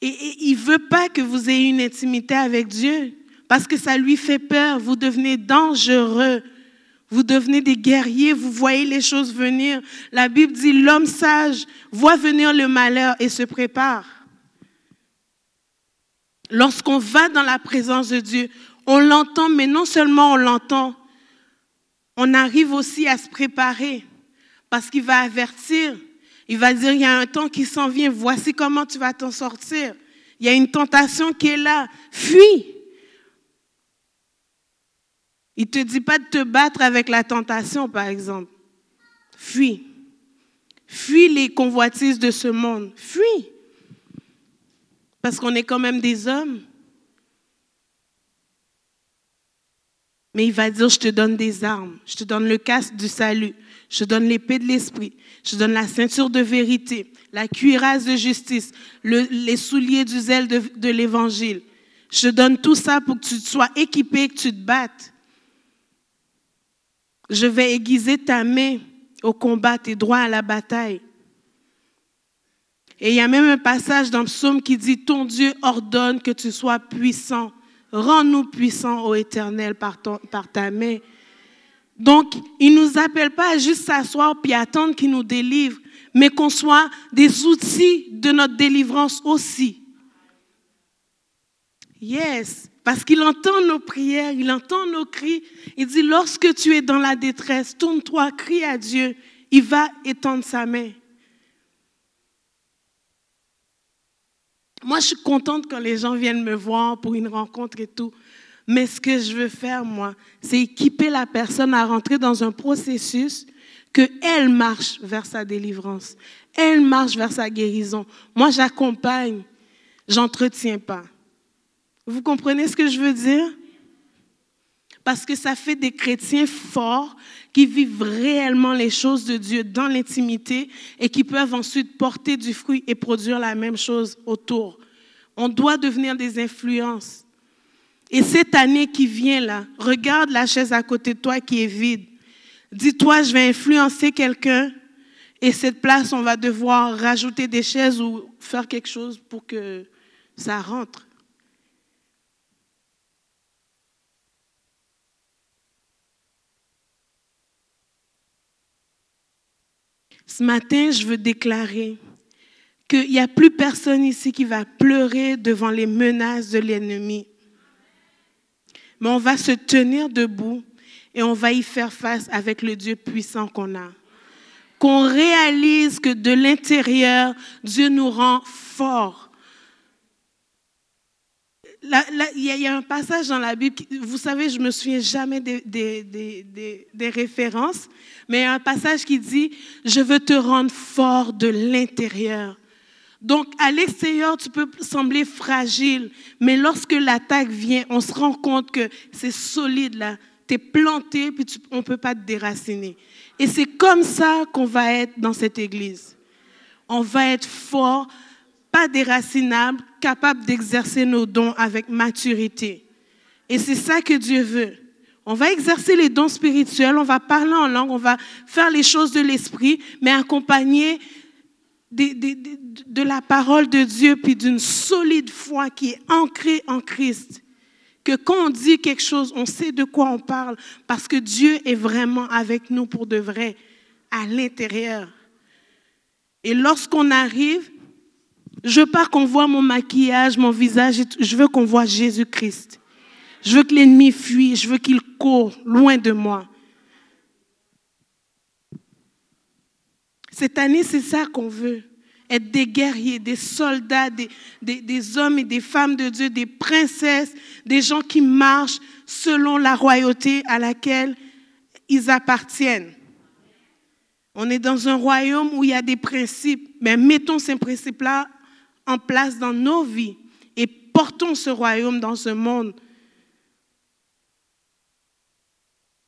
Et, et il ne veut pas que vous ayez une intimité avec Dieu. Parce que ça lui fait peur. Vous devenez dangereux. Vous devenez des guerriers, vous voyez les choses venir. La Bible dit, l'homme sage voit venir le malheur et se prépare. Lorsqu'on va dans la présence de Dieu, on l'entend, mais non seulement on l'entend, on arrive aussi à se préparer parce qu'il va avertir. Il va dire, il y a un temps qui s'en vient, voici comment tu vas t'en sortir. Il y a une tentation qui est là, fuis. Il ne te dit pas de te battre avec la tentation, par exemple. Fuis. Fuis les convoitises de ce monde. Fuis. Parce qu'on est quand même des hommes. Mais il va dire, je te donne des armes, je te donne le casque du salut, je donne l'épée de l'esprit, je te donne la ceinture de vérité, la cuirasse de justice, le- les souliers du zèle de, de l'évangile. Je te donne tout ça pour que tu sois équipé, que tu te battes. Je vais aiguiser ta main au combat, tes droits à la bataille. Et il y a même un passage dans le psaume qui dit, ton Dieu ordonne que tu sois puissant. Rends-nous puissants, ô Éternel, par, ton- par ta main. Donc, il ne nous appelle pas à juste s'asseoir puis attendre qu'il nous délivre, mais qu'on soit des outils de notre délivrance aussi. Yes, parce qu'il entend nos prières, il entend nos cris. Il dit, lorsque tu es dans la détresse, tourne-toi, crie à Dieu, il va étendre sa main. Moi, je suis contente quand les gens viennent me voir pour une rencontre et tout. Mais ce que je veux faire, moi, c'est équiper la personne à rentrer dans un processus que elle marche vers sa délivrance. Elle marche vers sa guérison. Moi, j'accompagne, j'entretiens pas. Vous comprenez ce que je veux dire? Parce que ça fait des chrétiens forts qui vivent réellement les choses de Dieu dans l'intimité et qui peuvent ensuite porter du fruit et produire la même chose autour. On doit devenir des influences. Et cette année qui vient là, regarde la chaise à côté de toi qui est vide. Dis-toi, je vais influencer quelqu'un et cette place, on va devoir rajouter des chaises ou faire quelque chose pour que ça rentre. Ce matin, je veux déclarer qu'il n'y a plus personne ici qui va pleurer devant les menaces de l'ennemi. Mais on va se tenir debout et on va y faire face avec le Dieu puissant qu'on a. Qu'on réalise que de l'intérieur, Dieu nous rend forts. Il, y a, un passage dans la Bible, vous savez, je me souviens jamais des, références, mais il y a un passage qui dit, je veux te rendre fort de l'intérieur. Donc, à l'extérieur, tu peux sembler fragile, mais lorsque l'attaque vient, on se rend compte que c'est solide là. Tu es planté, puis on ne peut pas te déraciner. Et c'est comme ça qu'on va être dans cette église. On va être fort, pas déracinable, capable d'exercer nos dons avec maturité. Et c'est ça que Dieu veut. On va exercer les dons spirituels, on va parler en langue, on va faire les choses de l'esprit, mais accompagné des- de la parole de Dieu, puis d'une solide foi qui est ancrée en Christ. Que quand on dit quelque chose, on sait de quoi on parle, parce que Dieu est vraiment avec nous pour de vrai, à l'intérieur. Et lorsqu'on arrive, je veux pas qu'on voit mon maquillage, mon visage, je veux qu'on voit Jésus-Christ. Je veux que l'ennemi fuit, je veux qu'il court loin de moi. Cette année, c'est ça qu'on veut. Être des guerriers, des soldats, des, des- des hommes et des femmes de Dieu, des princesses, des gens qui marchent selon la royauté à laquelle ils appartiennent. On est dans un royaume où il y a des principes, mais mettons ces principes-là en place dans nos vies et portons ce royaume dans ce monde.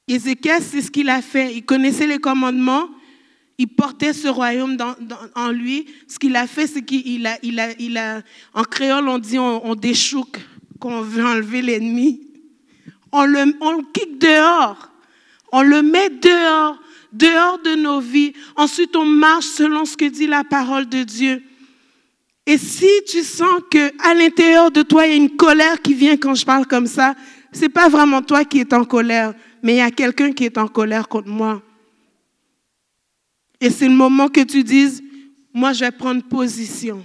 Ézéchiel, c'est ce qu'il a fait. Il connaissait les commandements, il portait ce royaume en lui. Ce qu'il a fait, c'est qu'il a, il a, il a, en créole, on dit on, on déchouque, qu'on veut enlever l'ennemi. On le, on le kick dehors. On le met dehors, dehors de nos vies. Ensuite, on marche selon ce que dit la parole de Dieu. Et si tu sens que à l'intérieur de toi, il y a une colère qui vient quand je parle comme ça, c'est pas vraiment toi qui es en colère, mais il y a quelqu'un qui est en colère contre moi. Et c'est le moment que tu dises, moi, je vais prendre position.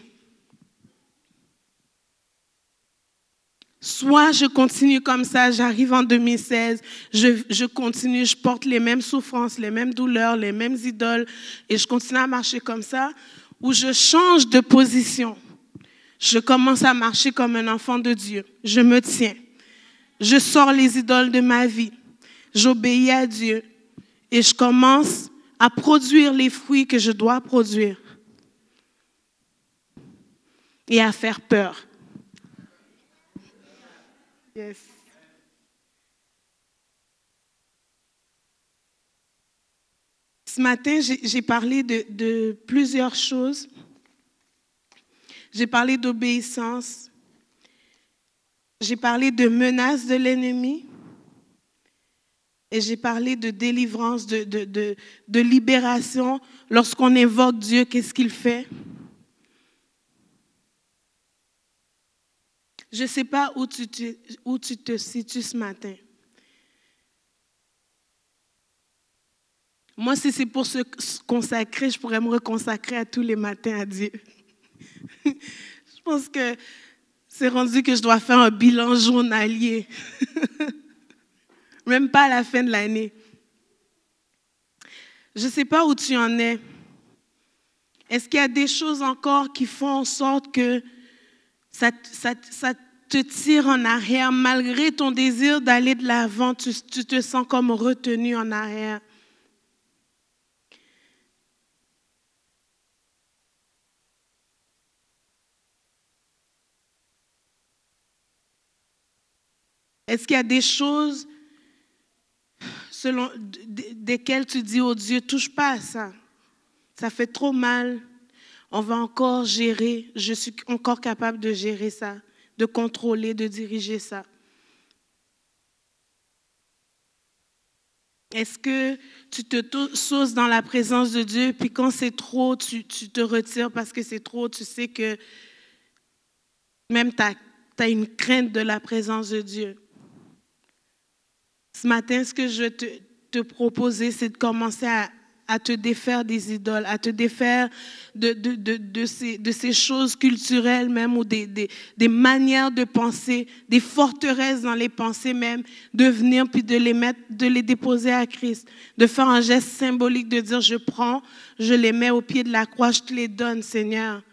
Soit je continue comme ça, j'arrive en 2016, je, je continue, je porte les mêmes souffrances, les mêmes douleurs, les mêmes idoles, et je continue à marcher comme ça, ou je change de position. Je commence à marcher comme un enfant de Dieu. Je me tiens. Je sors les idoles de ma vie. J'obéis à Dieu. Et je commence à produire les fruits que je dois produire. Et à faire peur. Yes. Ce matin, j'ai parlé de, plusieurs choses. J'ai parlé d'obéissance. J'ai parlé de menaces de l'ennemi. Et j'ai parlé de délivrance, de, libération. Lorsqu'on évoque Dieu, qu'est-ce qu'il fait? Je ne sais pas où tu te situes ce matin. Moi, si c'est pour se consacrer, je pourrais me reconsacrer à tous les matins à Dieu. je pense que c'est rendu que je dois faire un bilan journalier. Même pas à la fin de l'année. Je ne sais pas où tu en es. Est-ce qu'il y a des choses encore qui font en sorte que ça, te tire en arrière? Malgré ton désir d'aller de l'avant? Tu te sens comme retenu en arrière. Est-ce qu'il y a des choses selon, desquelles tu dis, oh Dieu, touche pas à ça. Ça fait trop mal. On va encore gérer. Je suis encore capable de gérer ça, de contrôler, de diriger ça. Est-ce que tu te sauces dans la présence de Dieu, puis quand c'est trop, tu, tu te retires parce que c'est trop, tu sais que même tu as, une crainte de la présence de Dieu. Ce matin, ce que je te, te proposer, c'est de commencer à, te défaire des idoles, à te défaire de, ces, choses culturelles même ou des, des manières de penser, des forteresses dans les pensées même, de venir puis de les mettre, de les déposer à Christ, de faire un geste symbolique de dire je prends, je les mets au pied de la croix, je te les donne, Seigneur.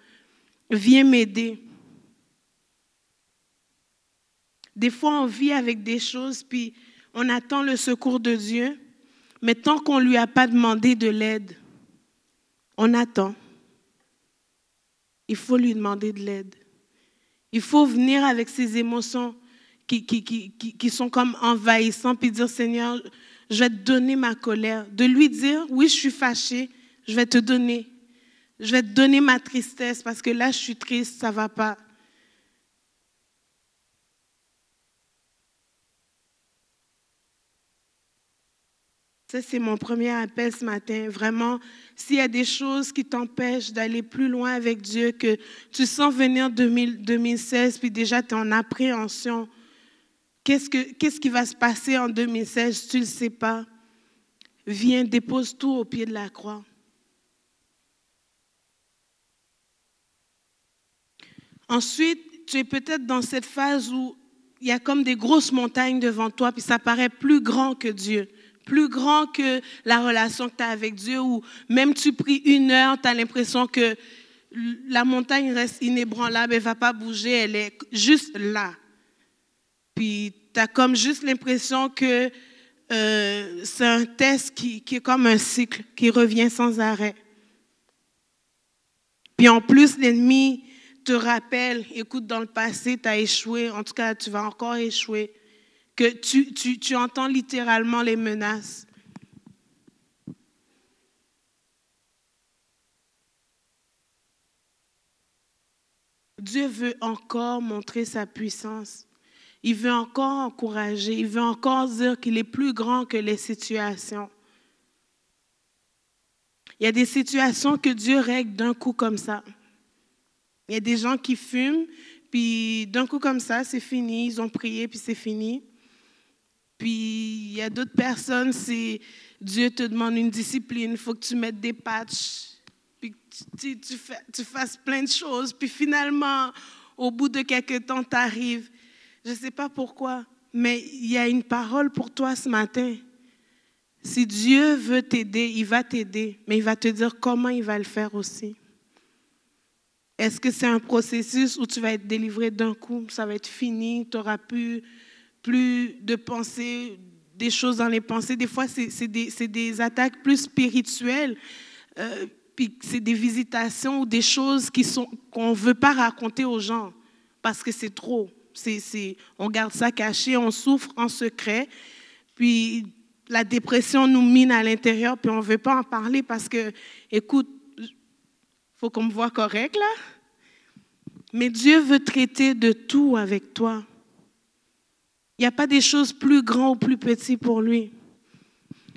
Viens m'aider. Des fois, on vit avec des choses, puis on attend le secours de Dieu, mais tant qu'on ne lui a pas demandé de l'aide, on attend. Il faut lui demander de l'aide. Il faut venir avec ses émotions qui, qui, sont comme envahissantes, puis dire, Seigneur, je vais te donner ma colère. De lui dire, oui, je suis fâchée, je vais te donner. Je vais te donner ma tristesse parce que là, je suis triste, ça ne va pas. Ça, c'est mon premier appel ce matin. Vraiment, s'il y a des choses qui t'empêchent d'aller plus loin avec Dieu, que tu sens venir 2000 2016, puis déjà tu es en appréhension, qu'est-ce, que, qu'est-ce qui va se passer en 2016? Tu ne le sais pas. Viens, dépose tout au pied de la croix. Ensuite, tu es peut-être dans cette phase où il y a comme des grosses montagnes devant toi, puis ça paraît plus grand que Dieu plus grand que la relation que tu as avec Dieu, ou même tu pries une heure, tu as l'impression que la montagne reste inébranlable, elle ne va pas bouger, elle est juste là. Puis tu as comme juste l'impression que euh, c'est un test qui, qui est comme un cycle, qui revient sans arrêt. Puis en plus, l'ennemi te rappelle, écoute, dans le passé, tu as échoué, en tout cas, tu vas encore échouer que tu, tu, tu, entends littéralement les menaces. Dieu veut encore montrer sa puissance. Il veut encore encourager. Il veut encore dire qu'il est plus grand que les situations. Il y a des situations que Dieu règle d'un coup comme ça. Il y a des gens qui fument, puis d'un coup comme ça, c'est fini. Ils ont prié, puis c'est fini. Puis il y a d'autres personnes, c'est Dieu te demande une discipline, il faut que tu mettes des patchs, puis tu, tu, tu, fasses plein de choses. Puis finalement, au bout de quelques temps, tu arrives. Je ne sais pas pourquoi, mais il y a une parole pour toi ce matin. Si Dieu veut t'aider, il va t'aider, mais il va te dire comment il va le faire aussi. Est-ce que c'est un processus où tu vas être délivré d'un coup, ça va être fini, tu auras pu plus de pensées, des choses dans les pensées. Des fois, c'est des, des, attaques plus spirituelles. Euh, puis c'est des visitations ou des choses qu'on ne veut pas raconter aux gens parce que c'est trop. C'est, on garde ça caché, on souffre en secret. Puis la dépression nous mine à l'intérieur, puis on ne veut pas en parler parce que, écoute, faut qu'on me voit correct là. Mais Dieu veut traiter de tout avec toi. Il n'y a pas des choses plus grandes ou plus petites pour lui.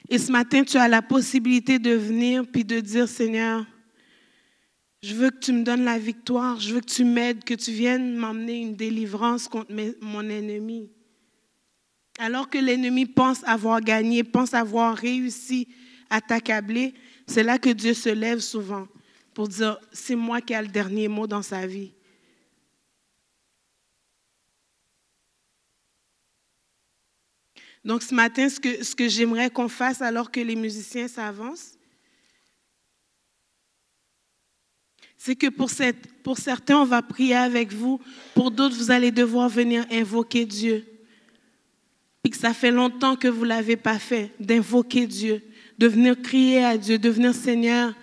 Et ce matin, tu as la possibilité de venir puis de dire, Seigneur, je veux que tu me donnes la victoire, je veux que tu m'aides, que tu viennes m'emmener une délivrance contre mon ennemi. Alors que l'ennemi pense avoir gagné, pense avoir réussi à t'accabler, c'est là que Dieu se lève souvent pour dire, c'est moi qui ai le dernier mot dans sa vie. Donc ce matin, ce que, j'aimerais qu'on fasse alors que les musiciens s'avancent, c'est que pour certains, on va prier avec vous. Pour d'autres, vous allez devoir venir invoquer Dieu. Puis que ça fait longtemps que vous ne l'avez pas fait, d'invoquer Dieu, de venir crier à Dieu, de venir Seigneur,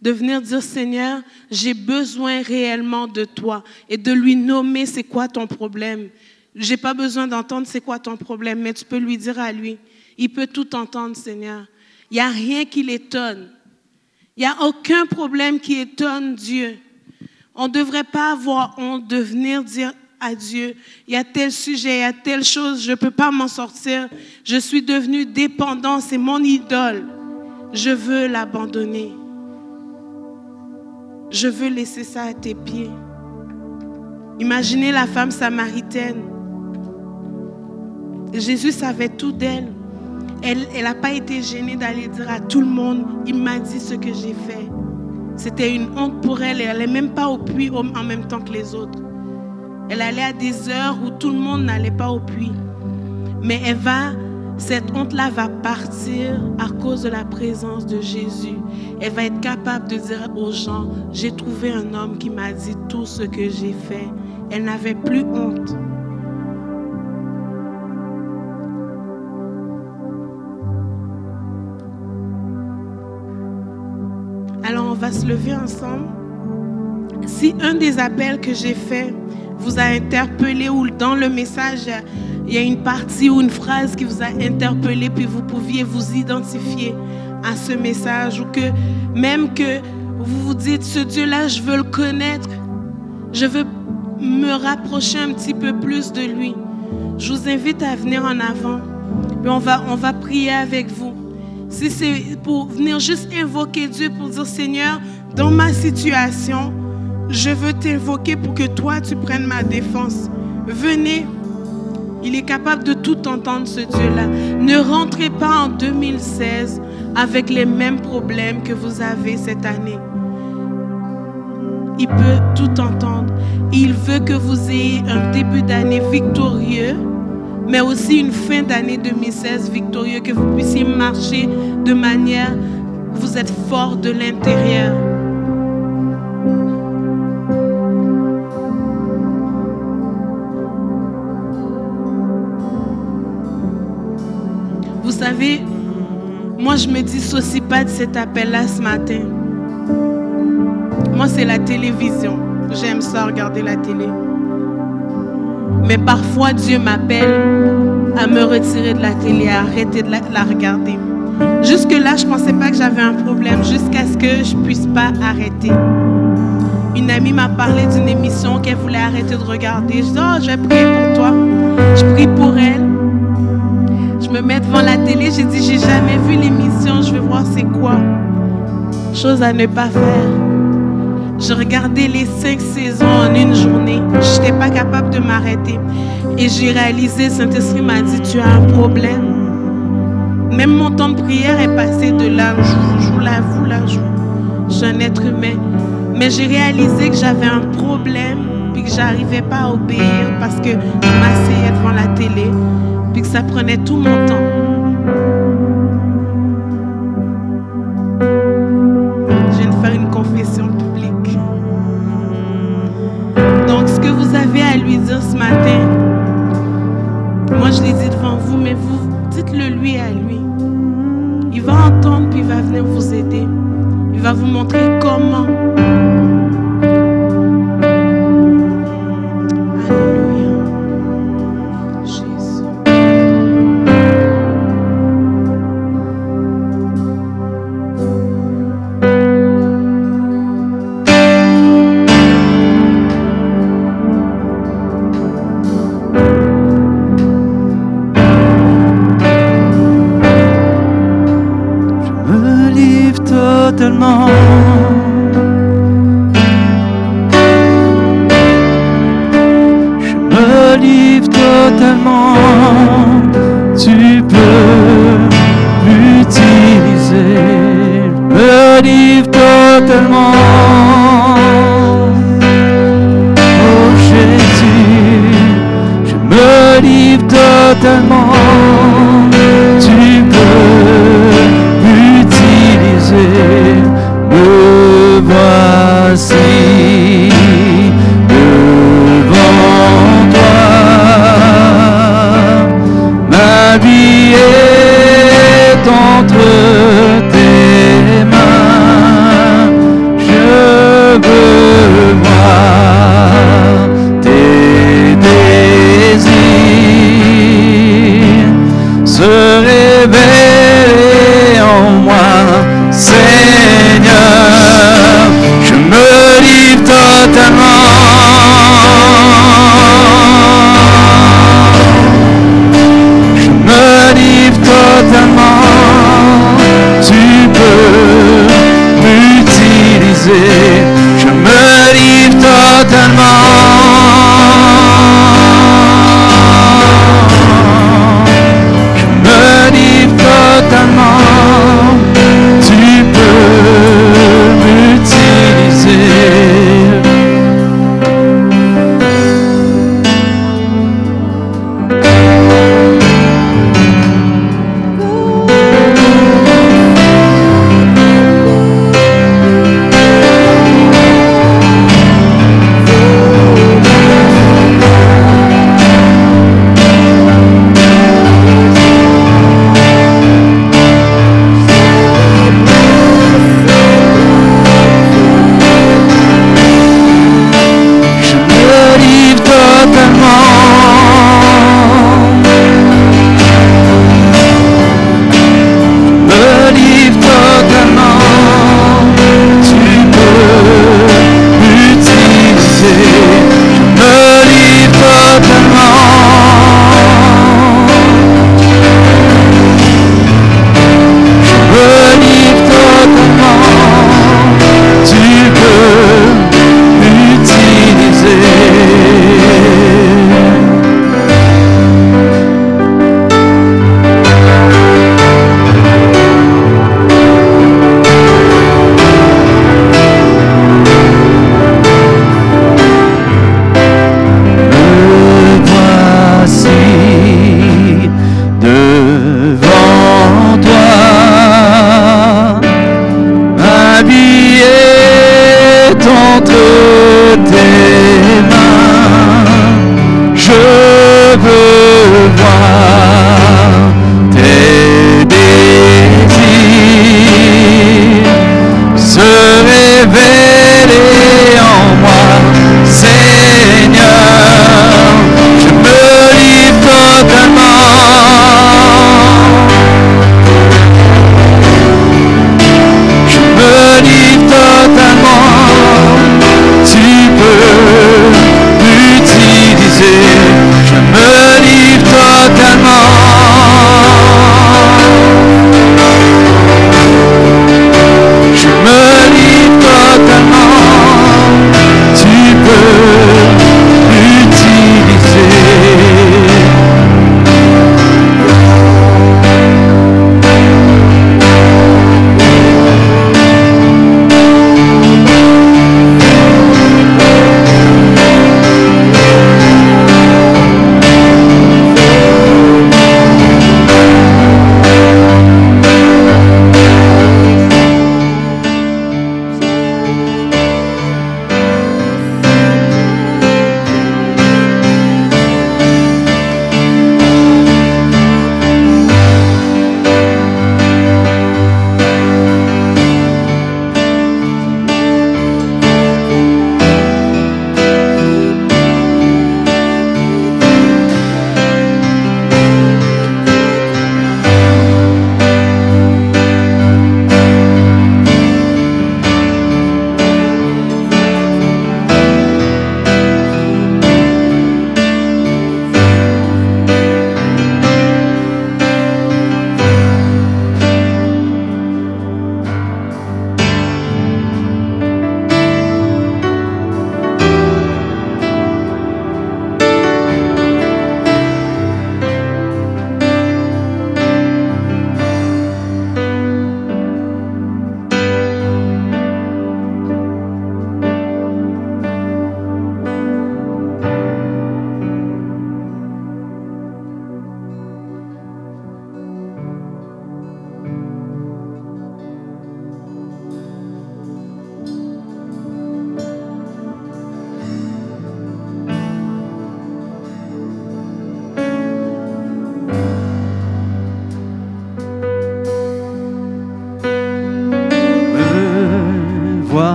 de venir dire Seigneur, j'ai besoin réellement de toi et de lui nommer c'est quoi ton problème. J'ai pas besoin d'entendre c'est quoi ton problème, mais tu peux lui dire à lui. Il peut tout entendre, Seigneur. Il n'y a rien qui l'étonne. Il n'y a aucun problème qui étonne Dieu. On ne devrait pas avoir honte de venir dire à Dieu, il y a tel sujet, il y a telle chose, je ne peux pas m'en sortir. Je suis devenu dépendant, c'est mon idole. Je veux l'abandonner. Je veux laisser ça à tes pieds. Imaginez la femme samaritaine. Jésus savait tout d'elle. Elle n'a pas été gênée d'aller dire à tout le monde, il m'a dit ce que j'ai fait. C'était une honte pour elle elle n'est même pas au puits en même temps que les autres. Elle allait à des heures où tout le monde n'allait pas au puits. Mais elle cette honte-là va partir à cause de la présence de Jésus. Elle va être capable de dire aux gens, j'ai trouvé un homme qui m'a dit tout ce que j'ai fait. Elle n'avait plus honte. Va se lever ensemble. Si un des appels que j'ai fait vous a interpellé ou dans le message, il y a une partie ou une phrase qui vous a interpellé, puis vous pouviez vous identifier à ce message, ou que même que vous vous dites, ce Dieu-là, je veux le connaître, je veux me rapprocher un petit peu plus de lui. Je vous invite à venir en avant, puis on va, on va prier avec vous. Si c'est pour venir juste invoquer Dieu, pour dire, Seigneur, dans ma situation, je veux t'invoquer pour que toi, tu prennes ma défense. Venez. Il est capable de tout entendre, ce Dieu-là. Ne rentrez pas en 2016 avec les mêmes problèmes que vous avez cette année. Il peut tout entendre. Il veut que vous ayez un début d'année victorieux, mais aussi une fin d'année 2016 victorieux, que vous puissiez marcher de manière, vous êtes fort de l'intérieur. Vous savez, moi je me dissocie pas de cet appel-là ce matin. Moi c'est la télévision. J'aime ça regarder la télé. Mais parfois Dieu m'appelle à me retirer de la télé, à arrêter de la, regarder. Jusque-là, je ne pensais pas que j'avais un problème, jusqu'à ce que je ne puisse pas arrêter. Une amie m'a parlé d'une émission qu'elle voulait arrêter de regarder. Je dis, oh, je vais prier pour toi. Je prie pour elle. Je me mets devant la télé, j'ai dit, j'ai jamais vu l'émission, je veux voir c'est quoi. Chose à ne pas faire. Je regardais les cinq saisons en une journée. Je n'étais pas capable de m'arrêter. Et j'ai réalisé, Saint-Esprit m'a dit, tu as un problème. Même mon temps de prière est passé de là, je, je vous l'avoue, là, je, je suis un être humain. Mais j'ai réalisé que j'avais un problème, puis que j'arrivais pas à obéir parce que je m'asseyais devant la télé, puis que ça prenait tout mon temps. Totalement.